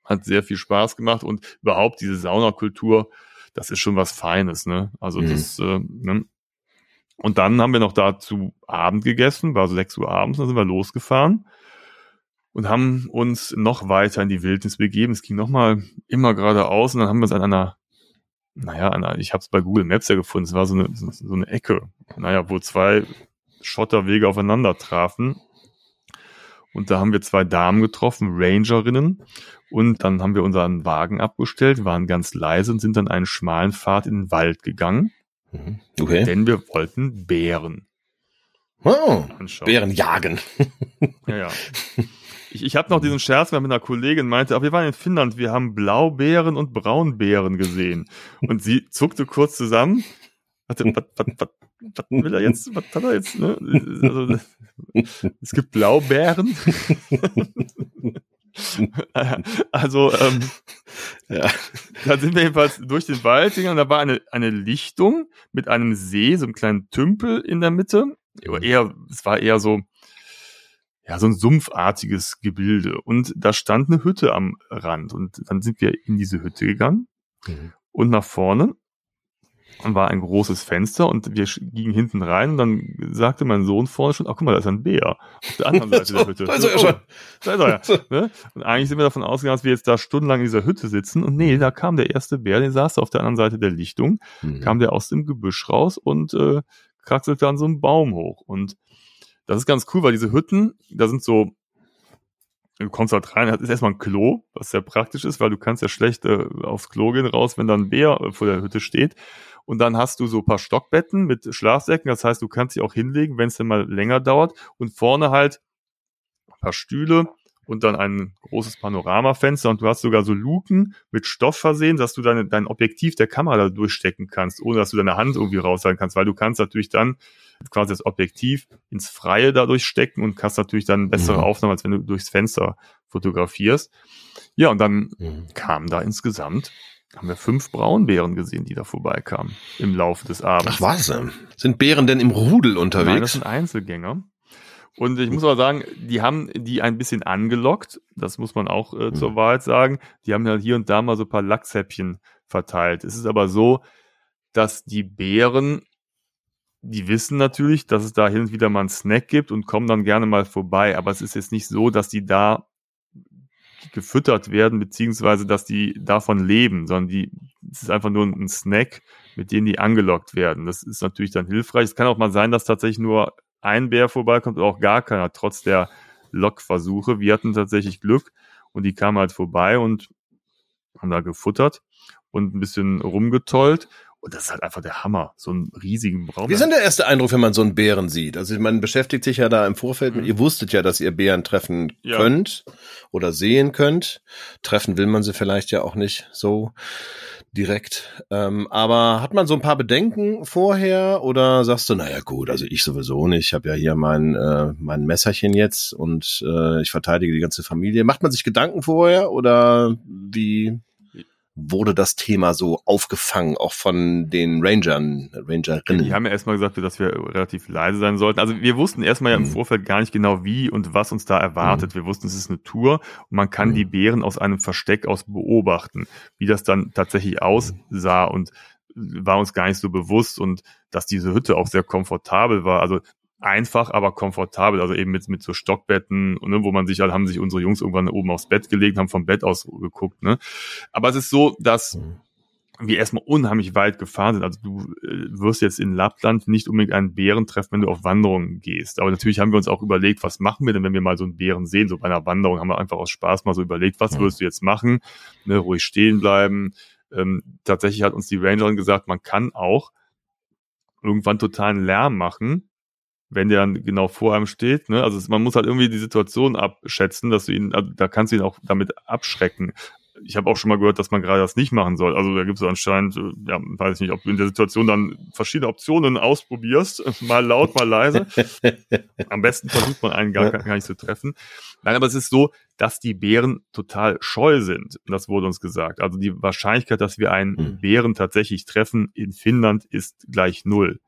hat sehr viel Spaß gemacht und überhaupt diese Saunakultur, das ist schon was Feines. Ne? Also Mhm. das äh, ne? und dann haben wir noch dazu Abend gegessen, war so 6 Uhr abends, dann sind wir losgefahren und haben uns noch weiter in die Wildnis begeben. Es ging nochmal immer geradeaus und dann haben wir uns an einer, naja, an einer, ich habe es bei Google Maps ja gefunden, es war so eine, so, so eine Ecke, naja, wo zwei Schotterwege aufeinander trafen. Und da haben wir zwei Damen getroffen, Rangerinnen. Und dann haben wir unseren Wagen abgestellt, waren ganz leise und sind dann einen schmalen Pfad in den Wald gegangen, Mhm. Okay. denn wir wollten Bären Oh, anschauen. Bären jagen. Ja, ja. Ich, ich habe noch diesen Scherz weil mit einer Kollegin meinte, aber wir waren in Finnland, wir haben Blaubeeren und Braunbären gesehen. Und sie zuckte kurz zusammen. Hatte, was, was, was, was will er jetzt? Was hat er jetzt? Ne? Also, es gibt Blaubeeren. also, ähm, Ja. da sind wir jedenfalls durch den Wald gegangen. Da war eine, eine Lichtung mit einem See, so einem kleinen Tümpel in der Mitte. Eher, es war eher so, ja, so ein sumpfartiges Gebilde. Und da stand eine Hütte am Rand. Und dann sind wir in diese Hütte gegangen. Mhm. Und nach vorne war ein großes Fenster und wir gingen hinten rein und dann sagte mein Sohn vorne schon, ach guck mal, da ist ein Bär auf der anderen Seite der Hütte. Da ist er ja Oh, schon. Da ist er ja. Ne? Und eigentlich sind wir davon ausgegangen, dass wir jetzt da stundenlang in dieser Hütte sitzen. Und nee, da kam der erste Bär, der saß auf der anderen Seite der Lichtung, Mhm. kam der aus dem Gebüsch raus und äh, kraxelte an so einem Baum hoch. Und das ist ganz cool, weil diese Hütten, da sind so, du kommst halt rein, das ist erstmal ein Klo, was sehr praktisch ist, weil du kannst ja schlecht äh, aufs Klo gehen raus, wenn da ein Bär äh, vor der Hütte steht. Und dann hast du so ein paar Stockbetten mit Schlafsäcken, das heißt, du kannst dich auch hinlegen, wenn es dann mal länger dauert. Und vorne halt ein paar Stühle und dann ein großes Panoramafenster und du hast sogar so Luken mit Stoff versehen, dass du deine, dein Objektiv der Kamera da durchstecken kannst, ohne dass du deine Hand irgendwie raushalten kannst, weil du kannst natürlich dann quasi das Objektiv ins Freie dadurch stecken und kannst natürlich dann bessere Mhm. Aufnahmen, als wenn du durchs Fenster fotografierst. Ja, und dann Mhm. kamen da insgesamt, haben wir fünf Braunbären gesehen, die da vorbeikamen im Laufe des Abends. Ach was? ähm, Sind Bären denn im Rudel Nein, das unterwegs? sind Einzelgänger. Und ich muss aber sagen, die haben die ein bisschen angelockt. Das muss man auch äh, zur Mhm. Wahrheit sagen. Die haben ja hier und da mal so ein paar Lachshäppchen verteilt. Es ist aber so, dass die Bären, die wissen natürlich, dass es da hin und wieder mal einen Snack gibt und kommen dann gerne mal vorbei. Aber es ist jetzt nicht so, dass die da gefüttert werden, beziehungsweise dass die davon leben, sondern die, es ist einfach nur ein Snack, mit dem die angelockt werden. Das ist natürlich dann hilfreich. Es kann auch mal sein, dass tatsächlich nur ein Bär vorbeikommt auch gar keiner, trotz der Lockversuche. Wir hatten tatsächlich Glück und die kamen halt vorbei und haben da gefuttert und ein bisschen rumgetollt. Und das ist halt einfach der Hammer, so einen riesigen Braun. Wie ist denn der erste Eindruck, wenn man so einen Bären sieht? Also man beschäftigt sich ja da im Vorfeld mit, Mhm. ihr wusstet ja, dass ihr Bären treffen Ja. könnt oder sehen könnt. Treffen will man sie vielleicht ja auch nicht so direkt. Ähm, aber hat man so ein paar Bedenken vorher oder sagst du, naja gut, also ich sowieso nicht, ich habe ja hier mein, äh, mein Messerchen jetzt und äh, ich verteidige die ganze Familie. Macht man sich Gedanken vorher oder wie wurde das Thema so aufgefangen, auch von den Rangern, Rangerinnen? Die haben ja erstmal gesagt, dass wir relativ leise sein sollten. Also wir wussten erstmal ja im Mhm. Vorfeld gar nicht genau wie und was uns da erwartet. Wir wussten, es ist eine Tour und man kann Mhm. die Bären aus einem Versteck aus beobachten. Wie das dann tatsächlich aussah und war uns gar nicht so bewusst und dass diese Hütte auch sehr komfortabel war. Also einfach, aber komfortabel, also eben mit, mit so Stockbetten, ne, wo man sich, halt haben sich unsere Jungs irgendwann oben aufs Bett gelegt, haben vom Bett aus geguckt, ne. Aber es ist so, dass Mhm. wir erstmal unheimlich weit gefahren sind. Also du äh, wirst jetzt in Lappland nicht unbedingt einen Bären treffen, wenn du auf Wanderungen gehst. Aber natürlich haben wir uns auch überlegt, was machen wir denn, wenn wir mal so einen Bären sehen? So bei einer Wanderung haben wir einfach aus Spaß mal so überlegt, was würdest du jetzt machen? Ne, ruhig stehen bleiben. Ähm, tatsächlich hat uns die Rangerin gesagt, man kann auch irgendwann totalen Lärm machen, wenn der dann genau vor einem steht. Ne? Also man muss halt irgendwie die Situation abschätzen, dass du ihn, also da kannst du ihn auch damit abschrecken. ich habe auch schon mal gehört, dass man gerade das nicht machen soll. Also da gibt es anscheinend, äh, ja, weiß ich nicht, ob du in der Situation dann verschiedene Optionen ausprobierst, mal laut, mal leise. Am besten versucht man einen gar, gar nicht zu treffen. Nein, aber es ist so, dass die Bären total scheu sind. Das wurde uns gesagt. Also die Wahrscheinlichkeit, dass wir einen Mhm. Bären tatsächlich treffen in Finnland ist gleich null.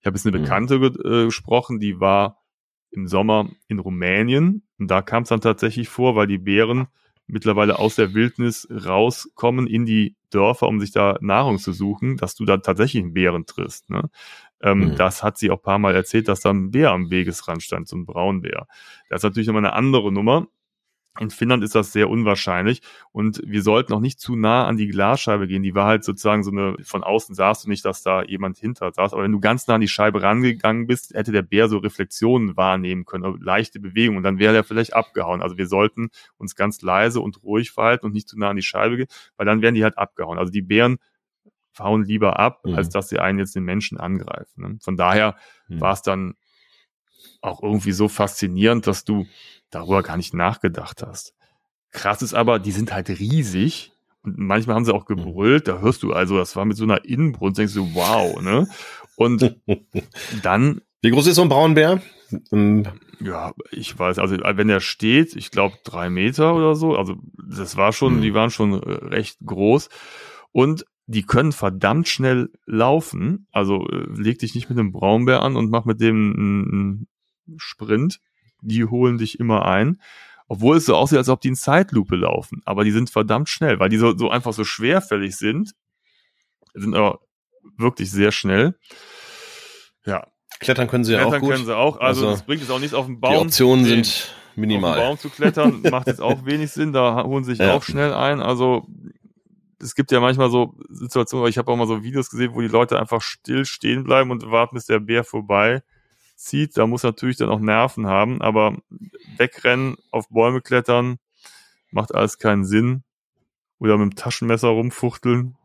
Ich habe jetzt eine Mhm. Bekannte ge äh, gesprochen, die war im Sommer in Rumänien und da kam es dann tatsächlich vor, weil die Bären mittlerweile aus der Wildnis rauskommen in die Dörfer, um sich da Nahrung zu suchen, dass du da tatsächlich einen Bären triffst. Ne? Ähm, Mhm. Das hat sie auch ein paar Mal erzählt, dass da ein Bär am Wegesrand stand, so ein Braunbär. Das ist natürlich nochmal eine andere Nummer. In Finnland ist das sehr unwahrscheinlich und wir sollten auch nicht zu nah an die Glasscheibe gehen. Die war halt sozusagen so eine, von außen sahst du nicht, dass da jemand hinter saß, aber wenn du ganz nah an die Scheibe rangegangen bist, hätte der Bär so Reflexionen wahrnehmen können, also leichte Bewegungen und dann wäre er vielleicht abgehauen. Also wir sollten uns ganz leise und ruhig verhalten und nicht zu nah an die Scheibe gehen, weil dann werden die halt abgehauen. Also die Bären hauen lieber ab, Mhm. als dass sie einen jetzt den Menschen angreifen. Ne? Von daher Mhm. war es dann auch irgendwie so faszinierend, dass du darüber gar nicht nachgedacht hast. Krass ist aber, die sind halt riesig und manchmal haben sie auch gebrüllt, da hörst du also, das war mit so einer Innenbrunst, denkst du, wow, ne? Und dann, Wie groß ist so ein Braunbär? Ähm, ja, ich weiß, also wenn der steht, ich glaube drei Meter oder so, also das war schon, Mhm. die waren schon recht groß und die können verdammt schnell laufen. Also äh, leg dich nicht mit einem Braunbär an und mach mit dem Sprint. Die holen dich immer ein. Obwohl es so aussieht, als ob die in Zeitlupe laufen. Aber die sind verdammt schnell, weil die so, so einfach so schwerfällig sind. Sind aber wirklich sehr schnell. Ja, Klettern können sie ja auch Klettern können sie auch. Also, Also, es bringt es auch nichts auf den Die Baum. Optionen Nee, sind Auf den minimal. Baum zu klettern macht jetzt auch wenig Sinn. Da holen sie sich Ja. auch schnell ein. Also es gibt ja manchmal so Situationen, ich habe auch mal so Videos gesehen, wo die Leute einfach still stehen bleiben und warten, bis der Bär vorbei zieht. Da muss natürlich dann auch Nerven haben, aber wegrennen, auf Bäume klettern, macht alles keinen Sinn. Oder mit dem Taschenmesser rumfuchteln.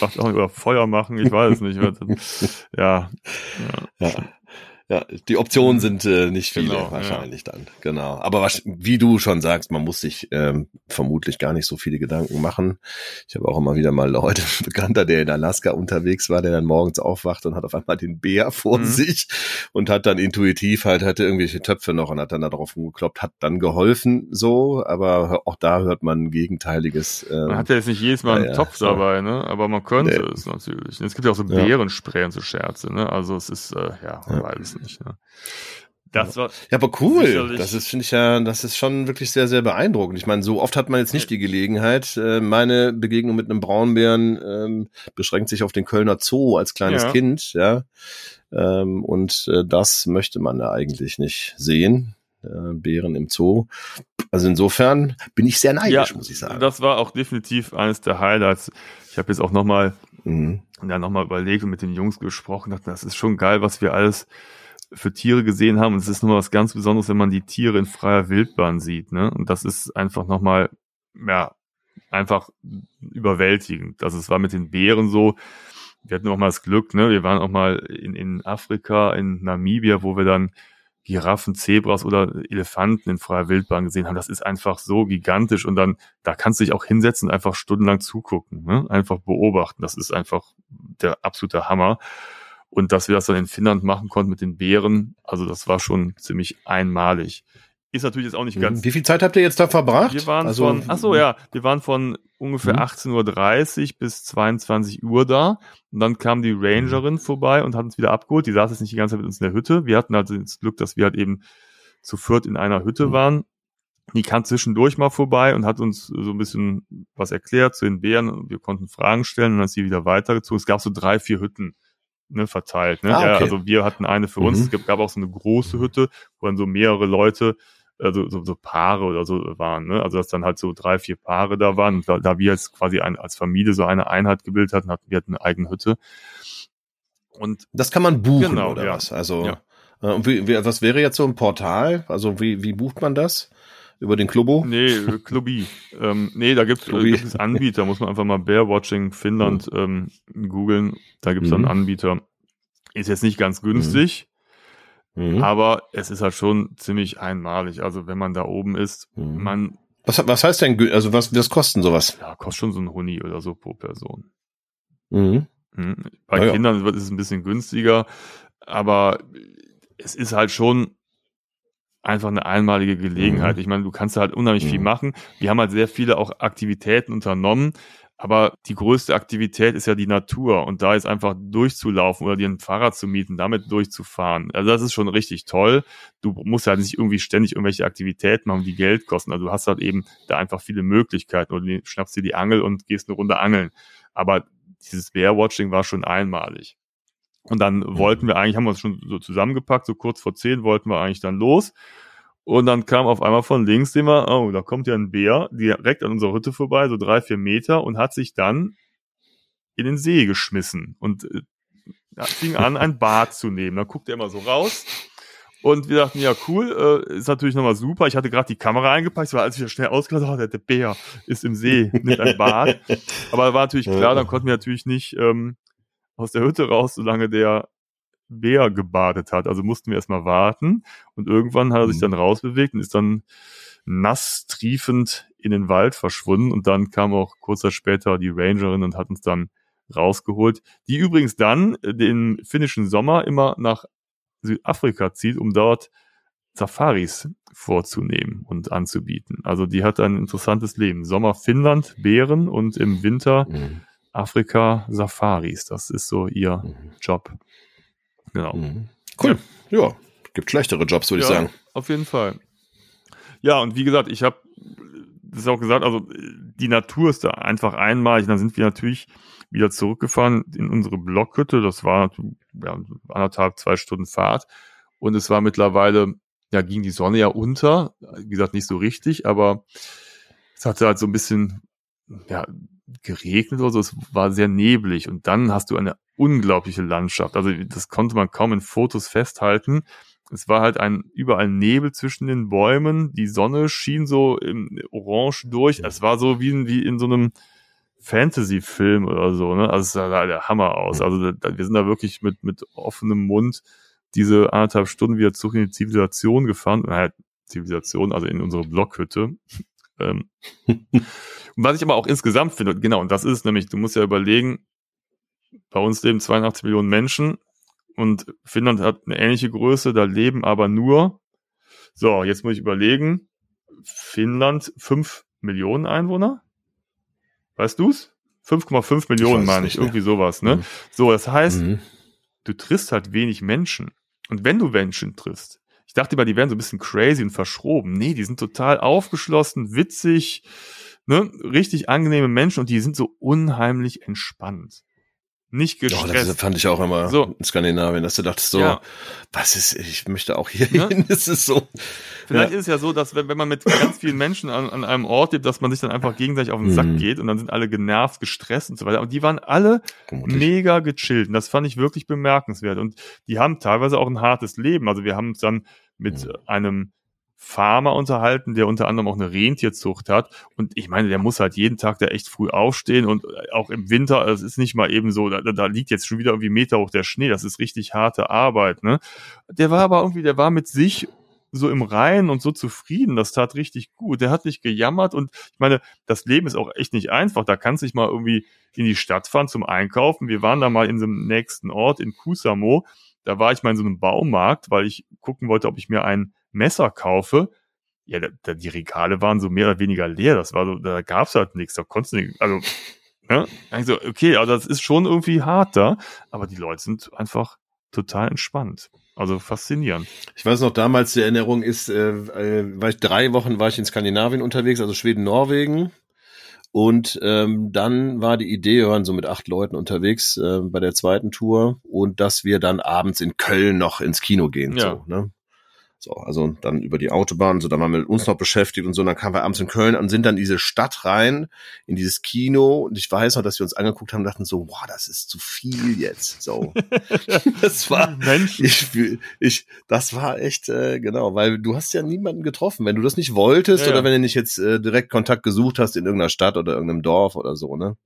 Macht auch oder Feuer machen, ich weiß es nicht. Ja, Ja. Ja, die Optionen sind äh, nicht viele Genau, wahrscheinlich dann. Genau. Aber was, wie du schon sagst, man muss sich ähm, vermutlich gar nicht so viele Gedanken machen. Ich habe auch immer wieder mal Leute, ein Bekannter, der in Alaska unterwegs war, der dann morgens aufwacht und hat auf einmal den Bär vor Mhm. sich und hat dann intuitiv halt, hatte irgendwelche Töpfe noch und hat dann da drauf rumgekloppt, hat dann geholfen so, aber auch da hört man Gegenteiliges. Ähm, Man hat ja jetzt nicht jedes Mal einen Ja, ja, Topf dabei, ne? Aber man könnte es natürlich. Es gibt ja auch so Ja. Bärenspray und so Scherze, ne? Also es ist, äh, ja, Ja. weiß nicht. Ne? Das war, Ja, aber cool. Das ist, finde ich ja, das ist schon wirklich sehr, sehr beeindruckend. Ich meine, so oft hat man jetzt nicht die Gelegenheit. Äh, Meine Begegnung mit einem Braunbären ähm, beschränkt sich auf den Kölner Zoo als kleines Ja. Kind, ja. Ähm, Und äh, das möchte man ja eigentlich nicht sehen. Äh, Bären im Zoo. Also insofern bin ich sehr neidisch, muss ich sagen. das war auch definitiv eines der Highlights. Ich habe jetzt auch nochmal Mhm. ja, noch mal überlegt und mit den Jungs gesprochen, dachte, das ist schon geil, was wir alles für Tiere gesehen haben. Und es ist nur was ganz Besonderes, wenn man die Tiere in freier Wildbahn sieht. Ne? Und das ist einfach nochmal, ja, einfach überwältigend. Also es war mit den Bären so. Wir hatten auch mal das Glück, ne? Wir waren auch mal in, in Afrika, in Namibia, wo wir dann Giraffen, Zebras oder Elefanten in freier Wildbahn gesehen haben. Das ist einfach so gigantisch und dann, da kannst du dich auch hinsetzen und einfach stundenlang zugucken, ne? einfach beobachten. Das ist einfach der absolute Hammer. Und dass wir das dann in Finnland machen konnten mit den Bären, also das war schon ziemlich einmalig. Ist natürlich jetzt auch nicht ganz Wie viel Zeit habt ihr jetzt da verbracht? wir waren also, von, ach so, ja, wir waren von ungefähr Mhm. 18.30 Uhr bis 22 Uhr da. Und dann kam die Rangerin vorbei und hat uns wieder abgeholt. Die saß jetzt nicht die ganze Zeit mit uns in der Hütte. Wir hatten also das Glück, dass wir halt eben zu viert in einer Hütte Mhm. waren. Die kam zwischendurch mal vorbei und hat uns so ein bisschen was erklärt zu den Bären. Und Wir konnten Fragen stellen und dann ist sie wieder weitergezogen. Es gab so drei, vier Hütten ne, verteilt. Ne? Ah, ja, okay. also wir hatten eine für uns. Mhm. Es gab, gab auch so eine große Hütte, wo dann so mehrere Leute also so, so Paare oder so waren, ne? Also dass dann halt so drei, vier Paare da waren. Und da, da wir jetzt quasi ein, als Familie so eine Einheit gebildet hatten, hatten wir hatten eine eigene Hütte. Und Das kann man buchen Genau, oder ja. was? Also Ja. äh, und wie, wie, was wäre jetzt so ein Portal? Also wie, wie bucht man das? Über den Clubo? nee, Clubby. ähm, nee, da gibt's, äh, gibt es Anbieter, muss man einfach mal Bearwatching Finnland ähm, googeln. Da gibt's dann Mhm. Anbieter. Ist jetzt nicht ganz günstig, Mhm. aber es ist halt schon ziemlich einmalig. Also wenn man da oben ist, Mhm. man Was, was heißt denn, also was, was kosten sowas? Ja, kostet schon so ein Huni oder so pro Person. Mhm. Hm. Bei Na ja. Kindern wird es ein bisschen günstiger, aber es ist halt schon einfach eine einmalige Gelegenheit. Mhm. Ich meine, du kannst halt unheimlich viel Mhm. machen. Wir haben halt sehr viele auch Aktivitäten unternommen, aber die größte Aktivität ist ja die Natur und da jetzt einfach durchzulaufen oder dir ein Fahrrad zu mieten, damit durchzufahren. Also das ist schon richtig toll. Du musst halt nicht irgendwie ständig irgendwelche Aktivitäten machen, die Geld kosten. Also du hast halt eben da einfach viele Möglichkeiten oder du schnappst dir die Angel und gehst eine Runde angeln. Aber dieses Bear-Watching war schon einmalig. Und dann wollten wir eigentlich, haben wir uns schon so zusammengepackt, so kurz vor zehn wollten wir eigentlich dann los. Und dann kam auf einmal von links immer, oh, da kommt ja ein Bär direkt an unserer Hütte vorbei, so drei, vier Meter und hat sich dann in den See geschmissen und äh, fing an, ein Bad zu nehmen. Dann guckte er immer so raus und wir dachten, ja cool, äh, ist natürlich nochmal super. Ich hatte gerade die Kamera eingepackt, so als ich schnell ausgelassen habe, der Bär ist im See, nimmt ein Bad. Aber war natürlich klar, dann konnten wir natürlich nicht ähm, aus der Hütte raus, solange der Bär gebadet hat. Also mussten wir erstmal warten und irgendwann hat er sich Mhm. dann rausbewegt und ist dann nass triefend in den Wald verschwunden und dann kam auch kurz Zeit später die Rangerin und hat uns dann rausgeholt, die übrigens dann den finnischen Sommer immer nach Südafrika zieht, um dort Safaris vorzunehmen und anzubieten. Also die hat ein interessantes Leben. Sommer Finnland, Bären und im Winter Mhm. Afrika Safaris. Das ist so ihr Mhm. Job. Genau. Mhm. Cool. Ja. Gibt schlechtere Jobs, würde ich Ja, sagen. Auf jeden Fall. Ja, und wie gesagt, ich habe das auch gesagt, also die Natur ist da einfach einmalig. Dann sind wir natürlich wieder zurückgefahren in unsere Blockhütte. Das war ja, anderthalb, zwei Stunden Fahrt. Und es war mittlerweile, ja, ging die Sonne ja unter. Wie gesagt, nicht so richtig, aber es hatte halt so ein bisschen, ja, geregnet oder so. Es war sehr neblig. Und dann hast du eine unglaubliche Landschaft. Also das konnte man kaum in Fotos festhalten. Es war halt ein überall Nebel zwischen den Bäumen. Die Sonne schien so im Orange durch. Es war so wie in, wie in so einem Fantasy-Film oder so. Ne? Also es sah der Hammer aus. Also da, wir sind da wirklich mit mit offenem Mund diese anderthalb Stunden wieder zurück in die Zivilisation gefahren. Naja, Zivilisation, also in unsere Blockhütte. ähm. Und was ich aber auch insgesamt finde, genau, und das ist nämlich, du musst ja überlegen, bei uns leben 82 Millionen Menschen und Finnland hat eine ähnliche Größe, da leben aber nur, so, jetzt muss ich überlegen, Finnland 5 Millionen Einwohner? Weißt du's? 5,5 Millionen meine ich, mehr. irgendwie sowas, ne? Mhm. So, das heißt, Mhm. du triffst halt wenig Menschen. Und wenn du Menschen triffst, ich dachte immer, die wären so ein bisschen crazy und verschroben. Nee, die sind total aufgeschlossen, witzig, ne, richtig angenehme Menschen und die sind so unheimlich entspannt. Nicht gestresst. das fand ich auch immer So. in Skandinavien, dass du dachtest so, Ja. was ist, ich möchte auch hier Ne? hin. Es ist so. Vielleicht Ja. ist es ja so, dass wenn, wenn man mit ganz vielen Menschen an, an einem Ort lebt, dass man sich dann einfach gegenseitig auf den Sack Mhm. geht und dann sind alle genervt, gestresst und so weiter. Und die waren alle Vermutlich. mega gechillt. Und das fand ich wirklich bemerkenswert. Und die haben teilweise auch ein hartes Leben. Also wir haben uns dann mit Mhm. einem Farmer unterhalten, der unter anderem auch eine Rentierzucht hat. Und ich meine, der muss halt jeden Tag da echt früh aufstehen und auch im Winter, es ist nicht mal eben so, da, da liegt jetzt schon wieder irgendwie Meter hoch der Schnee. Das ist richtig harte Arbeit, ne? Der war aber irgendwie, der war mit sich so im Reinen und so zufrieden. Das tat richtig gut. Der hat nicht gejammert und ich meine, das Leben ist auch echt nicht einfach. Da kannst du nicht mal irgendwie in die Stadt fahren zum Einkaufen. Wir waren da mal in so einem nächsten Ort in Kusamo. Da war ich mal in so einem Baumarkt, weil ich gucken wollte, ob ich mir ein Messer kaufe. Ja, da, da, die Regale waren so mehr oder weniger leer. Das war so, da gab's halt nichts. Da konntest du nicht, also, ne? Also, okay, also das ist schon irgendwie hart da, aber die Leute sind einfach total entspannt. Also faszinierend. Ich weiß noch, damals die Erinnerung ist, äh, äh, war ich drei Wochen war ich in Skandinavien unterwegs, also Schweden, Norwegen. Und ähm, dann war die Idee, wir waren so mit acht Leuten unterwegs äh, bei der zweiten Tour und dass wir dann abends in Köln noch ins Kino gehen. Ja. So, ne? So, also dann über die Autobahn, so, da waren wir mit uns noch beschäftigt und so, und dann kamen wir abends in Köln und sind dann in diese Stadt rein, in dieses Kino, und ich weiß noch, dass wir uns angeguckt haben und dachten so, wow, das ist zu viel jetzt, so. das war, Menschen. ich, ich, das war echt, äh, genau, weil du hast ja niemanden getroffen, wenn du das nicht wolltest Ja, ja. oder wenn du nicht jetzt äh, direkt Kontakt gesucht hast in irgendeiner Stadt oder irgendeinem Dorf oder so, ne?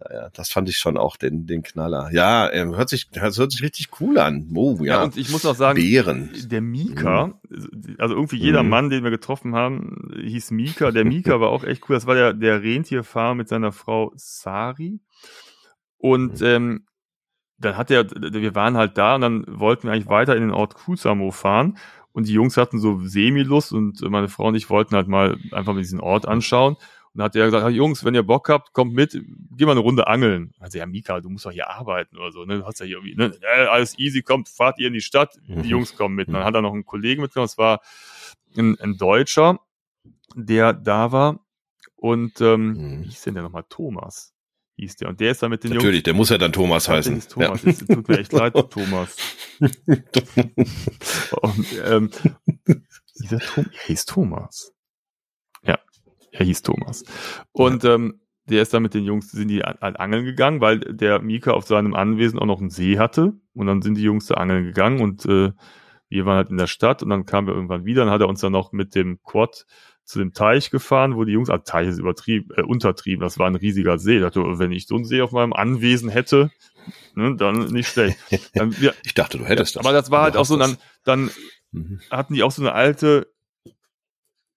Ja, ja, das fand ich schon auch den, den Knaller. Ja, ähm, hört sich, das hört sich richtig cool an. Oh, ja. Ja, und ich muss auch sagen, Bären. der Mika, also irgendwie jeder Mhm. Mann, den wir getroffen haben, hieß Mika. Der Mika war auch echt cool. Das war der, der Rentierfahrer mit seiner Frau Sari. Und Mhm. ähm, dann hat er, wir waren halt da und dann wollten wir eigentlich weiter in den Ort Kusamo fahren. Und die Jungs hatten so Semi-Lust und meine Frau und ich wollten halt mal einfach mal diesen Ort anschauen. Und dann hat er gesagt, "Ah, Jungs, wenn ihr Bock habt, kommt mit, geh mal eine Runde angeln. Also ja, Mika, du musst doch hier arbeiten oder so, ne? Du hast ja hier irgendwie, ne? Ja, alles easy, kommt, fahrt ihr in die Stadt, die Jungs kommen mit. Und dann hat er noch einen Kollegen mitgenommen, das war ein, ein Deutscher, der da war. Und ähm, Mhm. wie hieß denn der nochmal? Thomas hieß der. Und der ist da mit den Natürlich, der muss ja dann Thomas Jungs. heißen. Der ist Thomas. Es tut mir echt leid, Thomas. Und, ähm, hieß er, Tom hieß Thomas. Ja, er hieß Thomas. Und ähm, der ist dann mit den Jungs, sind die halt angeln gegangen, weil der Mika auf seinem Anwesen auch noch einen See hatte. Und dann sind die Jungs da angeln gegangen und äh, wir waren halt in der Stadt und dann kamen wir irgendwann wieder. Dann hat er uns dann noch mit dem Quad zu dem Teich gefahren, wo die Jungs, ah, Teich ist übertrieben, äh, untertrieben, das war ein riesiger See. Ich dachte, wenn ich so einen See auf meinem Anwesen hätte, ne, dann nicht schlecht. Dann, wir, Ich dachte, du hättest das. aber das war halt auch so, dann, dann Mhm. hatten die auch so eine alte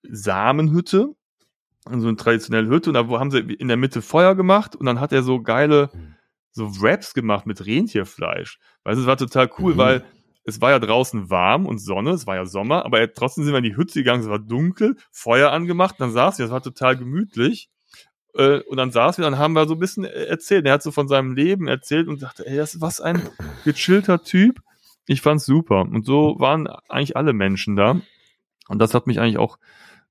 Samenhütte, so eine traditionelle Hütte, und da wo- haben sie in der Mitte Feuer gemacht und dann hat er so geile so Wraps gemacht mit Rentierfleisch. Weil es war total cool, Mhm. weil es war ja draußen warm und Sonne, es war ja Sommer, aber er, trotzdem sind wir in die Hütte gegangen, es war dunkel, Feuer angemacht, dann saß wir, es war total gemütlich. Äh, Und dann saß wir, dann haben wir so ein bisschen erzählt. Er hat so von seinem Leben erzählt und dachte, ey, das ist was ein gechillter Typ. Ich fand's super. Und so waren eigentlich alle Menschen da. Und das hat mich eigentlich auch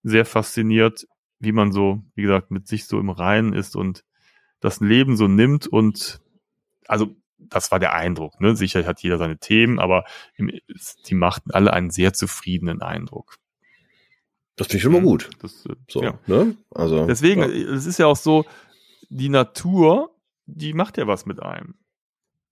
sehr fasziniert, wie man so, wie gesagt, mit sich so im Reinen ist und das Leben so nimmt und also das war der Eindruck. Ne? Sicher hat jeder seine Themen, aber die machten alle einen sehr zufriedenen Eindruck. Das finde ich schon mal gut. Das, äh, So, ja. ne? Also. Deswegen, ja. äh, es ist ja auch so, die Natur, die macht ja was mit einem.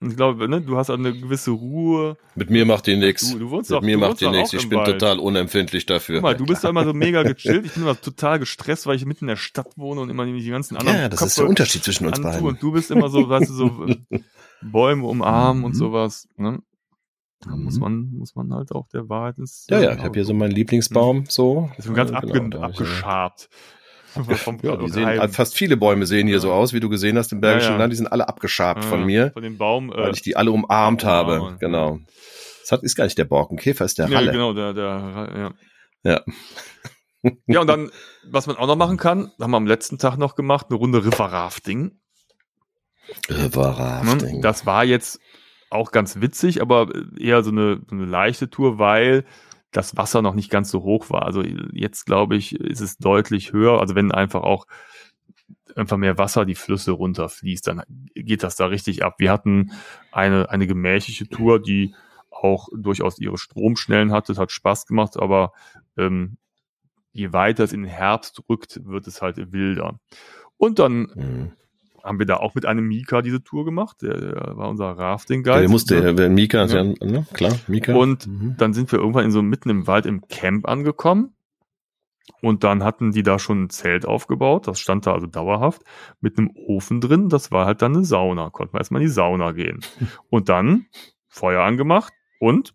Und ich glaube, ne, du hast auch eine gewisse Ruhe. Mit mir macht die nix. Du, du wohnst Mit auch, mir macht nix. auch Ich bin Wald. total unempfindlich dafür. Guck mal, du bist doch immer so mega gechillt. Ich bin immer total gestresst, weil ich mitten in der Stadt wohne und immer die ganzen anderen Ja, das ist der Köpfe Unterschied zwischen uns beiden. Und du bist immer so, weißt du, so äh, Bäume umarmen und Mhm. sowas. Ne? Da muss Mhm. man, muss man halt auch der Wahrheit ins Ja, ja, ich habe hier so meinen Lieblingsbaum, so. Das ist ganz abge genau, da abgeschabt. Vom Ja, die sehen, fast viele Bäume sehen hier Ja. so aus, wie du gesehen hast im Bergischen Ja, ja. Land. Die sind alle abgeschabt Ja, von mir, Von dem Baum. weil Äh, ich die alle umarmt Oh, habe. Mann. Genau. Das hat, ist gar nicht der Borkenkäfer, ist der ja, Ralle. genau, der, der, ja. Ja. ja, und dann, was man auch noch machen kann, haben wir am letzten Tag noch gemacht, eine Runde River Rafting. River Ne? Rafting. Das war jetzt auch ganz witzig, aber eher so eine, so eine leichte Tour, weil das Wasser noch nicht ganz so hoch war. Also jetzt glaube ich, ist es deutlich höher. Also wenn einfach auch einfach mehr Wasser die Flüsse runterfließt, dann geht das da richtig ab. Wir hatten eine, eine gemächliche Tour, die auch durchaus ihre Stromschnellen hatte. Es hat Spaß gemacht, aber ähm, je weiter es in den Herbst rückt, wird es halt wilder. Und dann Mhm. Haben wir da auch mit einem Mika diese Tour gemacht. Der, der war unser Ja, Rafting-Guide. der musste, Ne? der Mika, Ja. ja. ne? klar, Mika. Und Mhm. dann sind wir irgendwann in so mitten im Wald im Camp angekommen. Und dann hatten die da schon ein Zelt aufgebaut. Das stand da also dauerhaft mit einem Ofen drin. Das war halt dann eine Sauna. Konnten wir erstmal in die Sauna gehen. Und dann Feuer angemacht und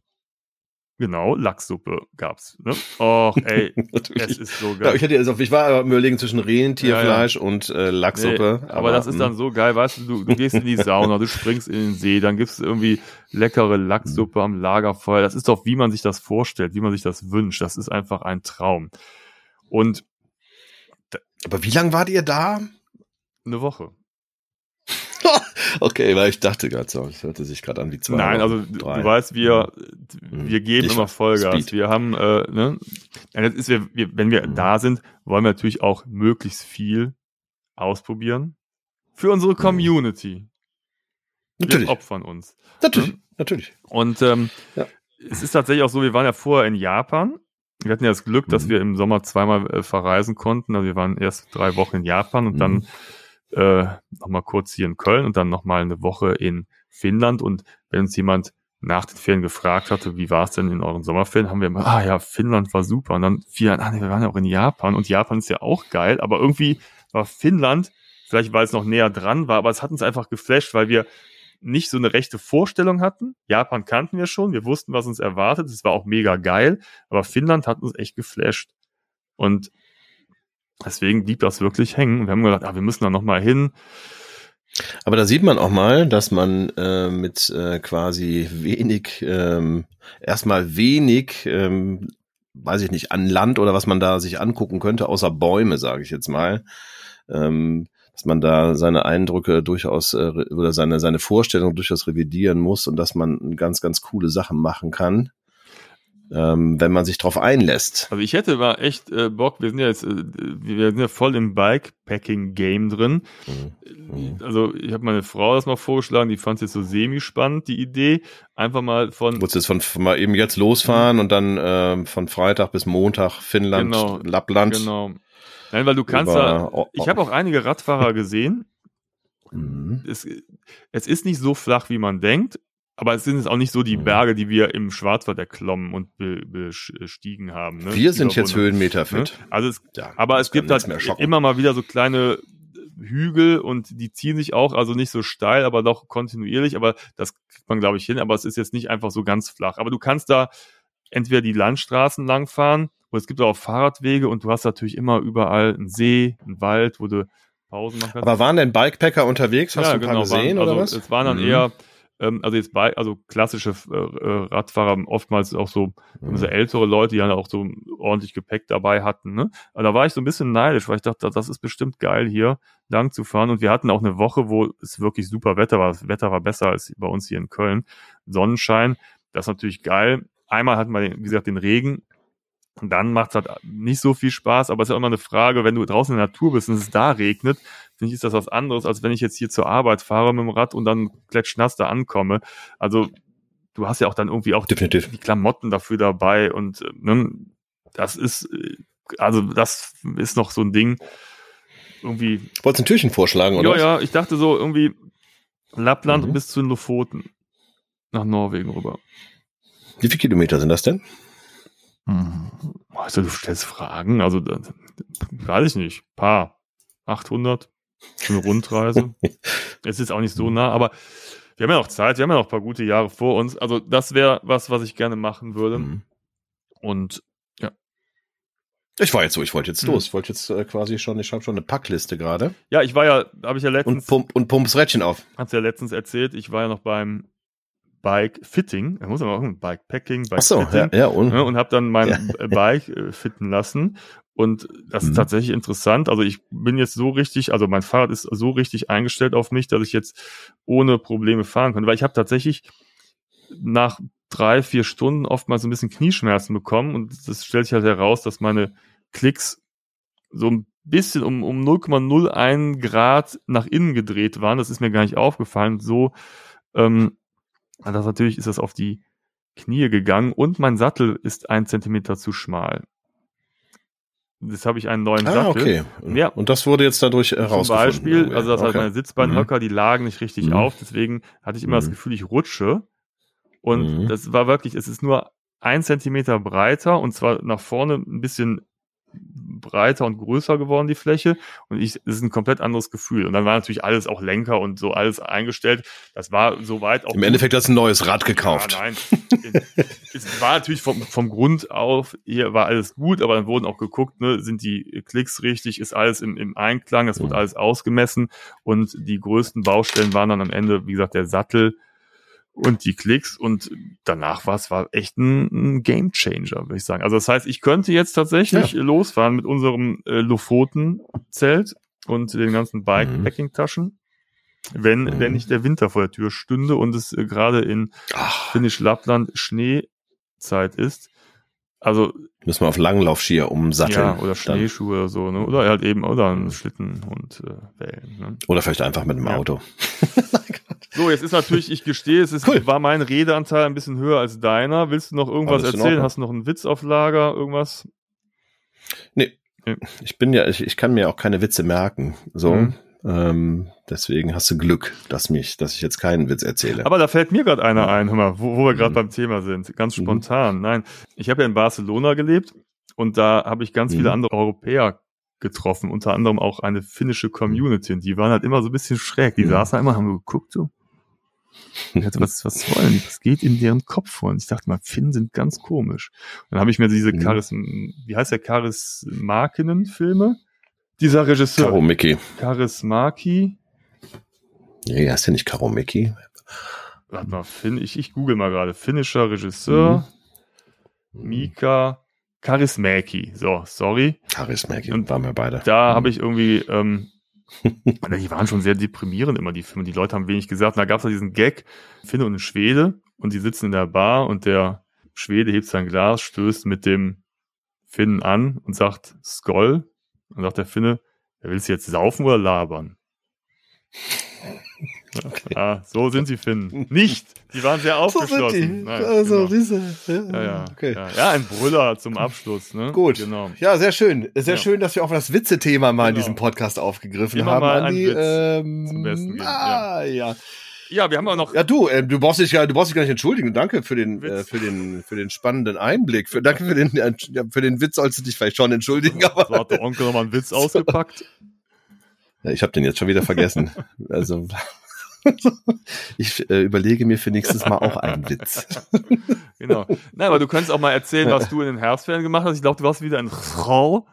genau, Lachssuppe gab's. Ne? Och, ey, es ist so Ja, geil. ich, hatte jetzt, auf- ich war aber am überlegen zwischen Rentierfleisch und äh, Lachsuppe. Nee, aber das ist dann mh. so geil, weißt du, du, du gehst in die Sauna, du springst in den See, dann gibt's irgendwie leckere Lachssuppe am Lagerfeuer. Das ist doch, wie man sich das vorstellt, wie man sich das wünscht. Das ist einfach ein Traum. Und Aber wie lange wart ihr da? eine Woche. Okay, weil ich dachte gerade so, es hörte sich gerade an wie zwei. Nein, also drei. du weißt, wir, Mhm. wir geben Ich immer. Vollgas. Speed. Wir haben, äh, ne, das ist, wir, wir, wenn wir Mhm. da sind, wollen wir natürlich auch möglichst viel ausprobieren. Für unsere Community. Wir Natürlich, opfern uns. natürlich, natürlich. Und ähm, Ja. es ist tatsächlich auch so, wir waren ja vorher in Japan. Wir hatten ja das Glück, dass Mhm. wir im Sommer zweimal äh, verreisen konnten. Also wir waren erst drei Wochen in Japan und Mhm. dann äh, nochmal kurz hier in Köln und dann nochmal eine Woche in Finnland. Und wenn uns jemand nach den Ferien gefragt hatte, wie war es denn in euren Sommerferien, haben wir immer, ah ja, Finnland war super. Und dann ein, ah nee, wir waren ja auch in Japan und Japan ist ja auch geil, aber irgendwie war Finnland Vielleicht weil es noch näher dran war, aber es hat uns einfach geflasht, weil wir nicht so eine rechte Vorstellung hatten. Japan kannten wir schon, wir wussten, was uns erwartet. Es war auch mega geil, aber Finnland hat uns echt geflasht. Und deswegen blieb das wirklich hängen. Wir haben gedacht, ah, wir müssen da noch mal hin. Aber da sieht man auch mal, dass man äh, mit äh, quasi wenig, ähm, erstmal wenig, ähm, weiß ich nicht, an Land oder was man da sich angucken könnte, außer Bäume, sage ich jetzt mal, ähm, dass man da seine Eindrücke durchaus äh, oder seine, seine Vorstellung durchaus revidieren muss und dass man ganz, ganz coole Sachen machen kann ähm, wenn man sich drauf einlässt. Also ich hätte mal echt äh, Bock, wir sind ja jetzt, äh, wir sind ja voll im Bikepacking-Game drin. Mhm. Also ich habe meine Frau das mal vorgeschlagen, die fand es jetzt so semi-spannend, die Idee. Einfach mal von... Wolltest du jetzt von, mal eben jetzt losfahren mhm. und dann äh, von Freitag bis Montag Finnland, genau, Lappland. Genau. Nein, weil du kannst da, ich habe auch einige Radfahrer gesehen. Mhm. Es, es ist nicht so flach, wie man denkt. Aber es sind jetzt auch nicht so die mhm. Berge, die wir im Schwarzwald erklommen und bestiegen haben. Ne? Wir sind jetzt Höhenmeter fit. Ne? Also es, ja, aber es gibt halt immer mal wieder so kleine Hügel und die ziehen sich auch, also nicht so steil, aber doch kontinuierlich. Aber das kriegt man, glaube ich, hin. Aber es ist jetzt nicht einfach so ganz flach. Aber du kannst da entweder die Landstraßen langfahren oder es gibt auch Fahrradwege und du hast natürlich immer überall einen See, einen Wald, wo du Pausen machen kannst. Aber waren denn Bikepacker unterwegs? Hast ja, du ein genau, paar gesehen waren, oder also was? Es waren dann Mhm. eher ähm, also jetzt bei, also klassische äh, äh, Radfahrer oftmals auch so, Mhm. so ältere Leute, die dann auch so ordentlich Gepäck dabei hatten. Ne? Aber da war ich so ein bisschen neidisch, weil ich dachte, das ist bestimmt geil hier lang zu fahren. Und wir hatten auch eine Woche, wo es wirklich super Wetter war. Das Wetter war besser als bei uns hier in Köln. Sonnenschein, das ist natürlich geil. Einmal hatten wir, wie gesagt, den Regen. Dann macht es halt nicht so viel Spaß, aber es ist ja immer eine Frage, wenn du draußen in der Natur bist und es da regnet, finde ich, ist das was anderes, als wenn ich jetzt hier zur Arbeit fahre mit dem Rad und dann klatschnass da ankomme. Also du hast ja auch dann irgendwie auch Definitiv. die Klamotten dafür dabei und äh, ne, das ist, äh, also das ist noch so ein Ding. Irgendwie, Wolltest du ein Türchen vorschlagen, oder? ja, ja, ich dachte so irgendwie Lappland Mhm. bis zu den Lofoten nach Norwegen rüber. Wie viele Kilometer sind das denn? Also du stellst Fragen, also weiß ich nicht, paar, 800, so eine Rundreise. es ist auch nicht so nah, aber wir haben ja noch Zeit, wir haben ja noch ein paar gute Jahre vor uns. Also das wäre was, was ich gerne machen würde. Mhm. Und Ich war jetzt so, ich wollte jetzt Mhm. los. Ich wollte jetzt äh, quasi schon, ich habe schon eine Packliste gerade. ja, ich war ja, habe ich ja Und, letztens, pump, und pump's Rädchen auf. hat's ja letztens erzählt, ich war ja noch beim Bike Fitting, da muss man auch ein Bike Packing, Bike so, Fitting. ja, ja, und, ne, und habe dann mein Ja. Bike äh, fitten lassen. Und das ist Mhm. tatsächlich interessant. Also ich bin jetzt so richtig, also mein Fahrrad ist so richtig eingestellt auf mich, dass ich jetzt ohne Probleme fahren kann. Weil ich habe tatsächlich nach drei, vier Stunden oftmals ein bisschen Knieschmerzen bekommen. Und das stellt sich halt heraus, dass meine Klicks so ein bisschen um, um 0,01 Grad nach innen gedreht waren. Das ist mir gar nicht aufgefallen. So, ähm, das natürlich ist das auf die Knie gegangen und mein Sattel ist ein Zentimeter zu schmal. Jetzt habe ich einen neuen ah, Sattel. okay. Ja. Und das wurde jetzt dadurch Zum herausgefunden. Beispiel, irgendwie. also das heißt, okay. meine Sitzbeinhöcker, die lagen nicht richtig Mhm. auf, deswegen hatte ich immer das Mhm. Gefühl, ich rutsche. Und Mhm. das war wirklich, es ist nur ein Zentimeter breiter und zwar nach vorne ein bisschen breiter und größer geworden, die Fläche. Und ich, es ist ein komplett anderes Gefühl. Und dann war natürlich alles auch Lenker und so alles eingestellt. Das war soweit auch. Im Endeffekt hast du ein neues Rad gekauft. Ja, nein. es war natürlich vom, vom Grund auf, hier war alles gut, aber dann wurden auch geguckt, ne, sind die Klicks richtig, ist alles im, im Einklang, das wurde Mhm. alles ausgemessen und die größten Baustellen waren dann am Ende, wie gesagt, der Sattel und die Klicks und danach war es war echt ein, ein Game Changer, würde ich sagen. Also das heißt, ich könnte jetzt tatsächlich losfahren mit unserem äh, Lofoten-Zelt und den ganzen Bikepacking-Taschen. Wenn, Mhm. wenn nicht der Winter vor der Tür stünde und es äh, gerade in Ach, Finnisch Lappland Schneezeit ist. Also, müssen wir auf Langlaufskier umsatteln. ja, oder Dann. Schneeschuhe oder so, ne? Oder halt eben, oder ein Schlitten und äh, Wellen. Ne? Oder vielleicht einfach mit dem Ja. Auto. So, jetzt ist natürlich, ich gestehe, es ist, Cool. war mein Redeanteil ein bisschen höher als deiner. Willst du noch irgendwas Alles erzählen? Hast du noch einen Witz auf Lager? Irgendwas? Ich bin ja, ich, ich kann mir auch keine Witze merken. So. Mhm. Ähm, deswegen hast du Glück, dass mich, dass ich jetzt keinen Witz erzähle. Aber da fällt mir gerade einer ein, hör mal, wo, wo wir gerade Mhm. beim Thema sind. Ganz Mhm. spontan. Nein, ich habe ja in Barcelona gelebt und da habe ich ganz Mhm. viele andere Europäer getroffen, unter anderem auch eine finnische Community und die waren halt immer so ein bisschen schräg. Die Mhm. saßen halt immer, haben geguckt so. Ich dachte, was, was wollen die? Was geht in deren Kopf vor? Und ich dachte mal, Finnen sind ganz komisch. Und dann habe ich mir diese Mhm. Charism, wie heißt der Charismakinnen-Filme? Dieser Regisseur, Karo Mickey. Charismaki, Nee, heißt ja nicht Karo Mickey. warte mal, Finn, ich, ich google mal gerade, finnischer Regisseur, Mhm. Mika Charismäki. So, sorry. Charismatic. Und Und waren wir beide. Da Mhm. habe ich irgendwie, ähm, die waren schon sehr deprimierend immer, die Filme. Die Leute haben wenig gesagt. Und da gab es diesen Gag, Finne und ein Schwede, und die sitzen in der Bar und der Schwede hebt sein Glas, stößt mit dem Finnen an und sagt Skoll. Und sagt der Finne, er will es jetzt saufen oder labern? Okay. Ah, so sind sie Finnen. Nicht! Die waren sehr aufgeschlossen. Nein, also, genau. diese, ja, ja, okay. ja, ja, ein Brüller zum Abschluss. Ne? Gut. Genau. Ja, sehr schön. Sehr Ja. schön, dass wir auch das Witze-Thema mal in Genau. diesem Podcast aufgegriffen Immer haben, mal ein Andi. Witz ähm, zum Besten geben, ah, ja. Ja, wir haben auch noch Ja, du, äh, du brauchst dich ja, du brauchst dich gar nicht entschuldigen. Danke für den, äh, für den, für den spannenden Einblick. Für, danke für den, äh, für den Witz sollst du dich vielleicht schon entschuldigen, aber So hat der Onkel nochmal einen Witz ausgepackt. ja, ich habe den jetzt schon wieder vergessen. Also ich äh, überlege mir für nächstes Mal auch einen Witz. Genau. Na, aber du könntest auch mal erzählen, was du in den Herbstferien gemacht hast. Ich glaube, du warst wieder in Frau.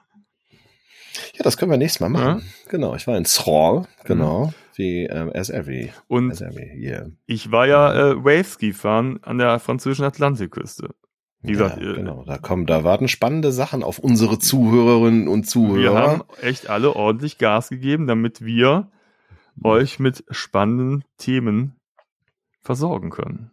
Ja, das können wir nächstes Mal machen. Genau, ich war in Thrall, genau, wie ähm, as every, Und as every year. ich war ja äh, Waveski fahren an der französischen Atlantikküste. Wie gesagt, ja, äh, genau, da kommen, da warten spannende Sachen auf unsere Zuhörerinnen und Wir Zuhörer. haben echt alle ordentlich Gas gegeben, damit wir euch mit spannenden Themen versorgen können.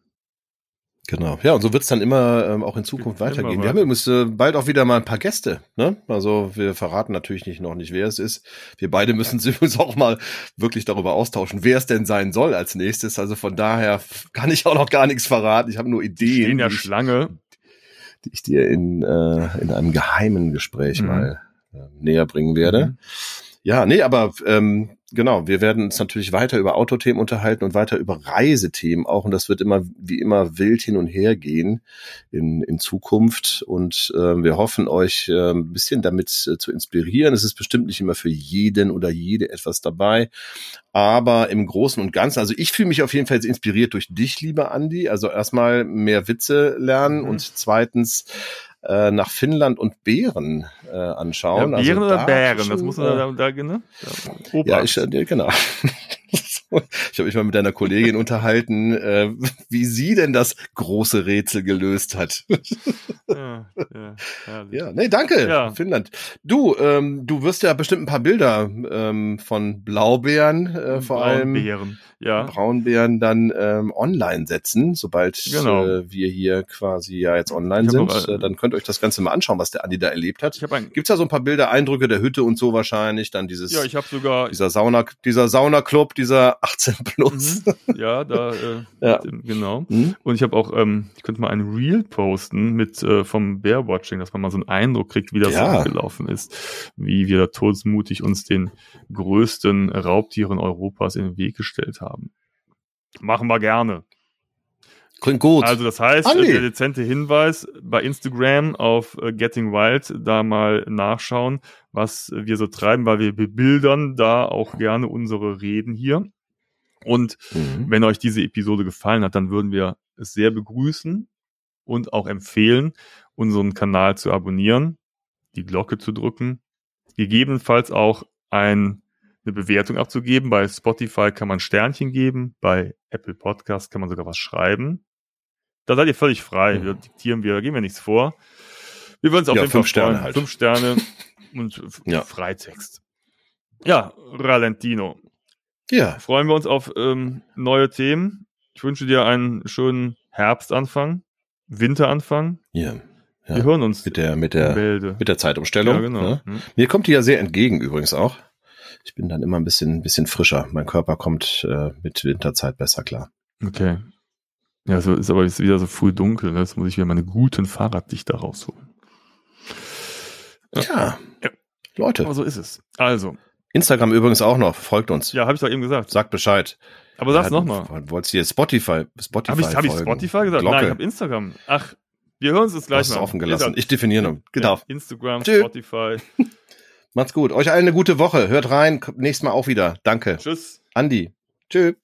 Genau. Ja, und so wird's dann immer ähm, auch in Zukunft weitergehen. weiter. Wir haben übrigens äh, bald auch wieder mal ein paar Gäste. Ne? Also wir verraten natürlich nicht noch nicht, wer es ist. Wir beide müssen uns übrigens auch mal wirklich darüber austauschen, wer es denn sein soll als nächstes. Also von daher kann ich auch noch gar nichts verraten. Ich habe nur Ideen, In der die, ich, Schlange. die ich dir in, äh, in einem geheimen Gespräch Mhm. mal äh, näher bringen werde. Mhm. Ja, nee, aber ähm, genau, wir werden uns natürlich weiter über Autothemen unterhalten und weiter über Reisethemen auch. Und das wird immer wie immer wild hin und her gehen in, in Zukunft. Und ähm, wir hoffen, euch äh, ein bisschen damit äh, zu inspirieren. Es ist bestimmt nicht immer für jeden oder jede etwas dabei. Aber im Großen und Ganzen, also ich fühle mich auf jeden Fall inspiriert durch dich, lieber Andi. Also erstmal mehr Witze lernen Mhm. und zweitens äh, nach Finnland und Bären äh, Ja, anschauen. Bären also oder da Bären? Das muss äh, man da, da ne? Da, ja, ich, äh, genau. Ich habe mich mal mit deiner Kollegin unterhalten, äh, wie sie denn das große Rätsel gelöst hat. ja, ja, herrlich. Ja, nee, danke, Ja. Finnland. Du, ähm, du wirst ja bestimmt ein paar Bilder ähm, von Blaubeeren, äh, vor allem Braunbären. Ja, Braunbären dann ähm, online setzen, sobald Genau. äh, wir hier quasi ja jetzt online sind. auch, äh, dann könnt ihr euch das Ganze mal anschauen, was der Andi da erlebt hat. ein, Gibt's da so ein paar Bilder, Eindrücke der Hütte und so wahrscheinlich, dann dieses ja, ich habe sogar, dieser Sauna, dieser Sauna-Club, dieser 18 plus. mhm, ja, da, äh, Ja. genau. Mhm. Und ich habe auch, ähm, ich könnte mal ein Reel posten mit äh, vom Bearwatching, dass man mal so einen Eindruck kriegt, wie das Ja. abgelaufen ist, wie wir da todesmutig uns den größten Raubtieren Europas in den Weg gestellt haben. Machen wir gerne. Klingt gut. Also das heißt, Andi. der dezente Hinweis bei Instagram auf äh, Getting Wild da mal nachschauen, was wir so treiben, weil wir bebildern da auch gerne unsere Reden hier. Und Mhm. wenn euch diese Episode gefallen hat, dann würden wir es sehr begrüßen und auch empfehlen, unseren Kanal zu abonnieren, die Glocke zu drücken, gegebenenfalls auch ein, eine Bewertung abzugeben. Bei Spotify kann man Sternchen geben, bei Apple Podcast kann man sogar was schreiben. Da seid ihr völlig frei. Mhm. Wir diktieren wir, geben wir nichts vor. Wir würden uns auf Ja, jeden Fall fünf Sterne freuen. halt. Fünf Sterne und Ja. Freitext. Ja, Ralentino Ja, freuen wir uns auf ähm, neue Themen. Ich wünsche dir einen schönen Herbstanfang, Winteranfang. ja. ja. Wir hören uns Mit der, mit der, Bälde. mit der Zeitumstellung. Ja, genau. Ne? Hm. Mir kommt die ja sehr entgegen übrigens auch. Ich bin dann immer ein bisschen, bisschen frischer. Mein Körper kommt äh, mit Winterzeit besser klar. Okay. Ja, so ist aber jetzt wieder so früh dunkel. Ne? Jetzt muss ich wieder meine guten Fahrraddichter rausholen. Ja. Ja. Leute, Aber so ist es. Also, Instagram übrigens auch noch. Folgt uns. ja, habe ich doch eben gesagt. Sagt Bescheid. Aber sag's Ja, nochmal. Wolltest du hier Spotify, Spotify Habe ich, hab ich? Spotify gesagt? Glocke. Nein, ich habe Instagram. Ach, wir hören uns das gleich mal. offen gelassen. Ich definiere noch. Genau. Instagram, Tschö. Spotify. Macht's gut. Euch allen eine gute Woche. Hört rein. Nächstes Mal auch wieder. Danke. Tschüss. Andi. Tschüss.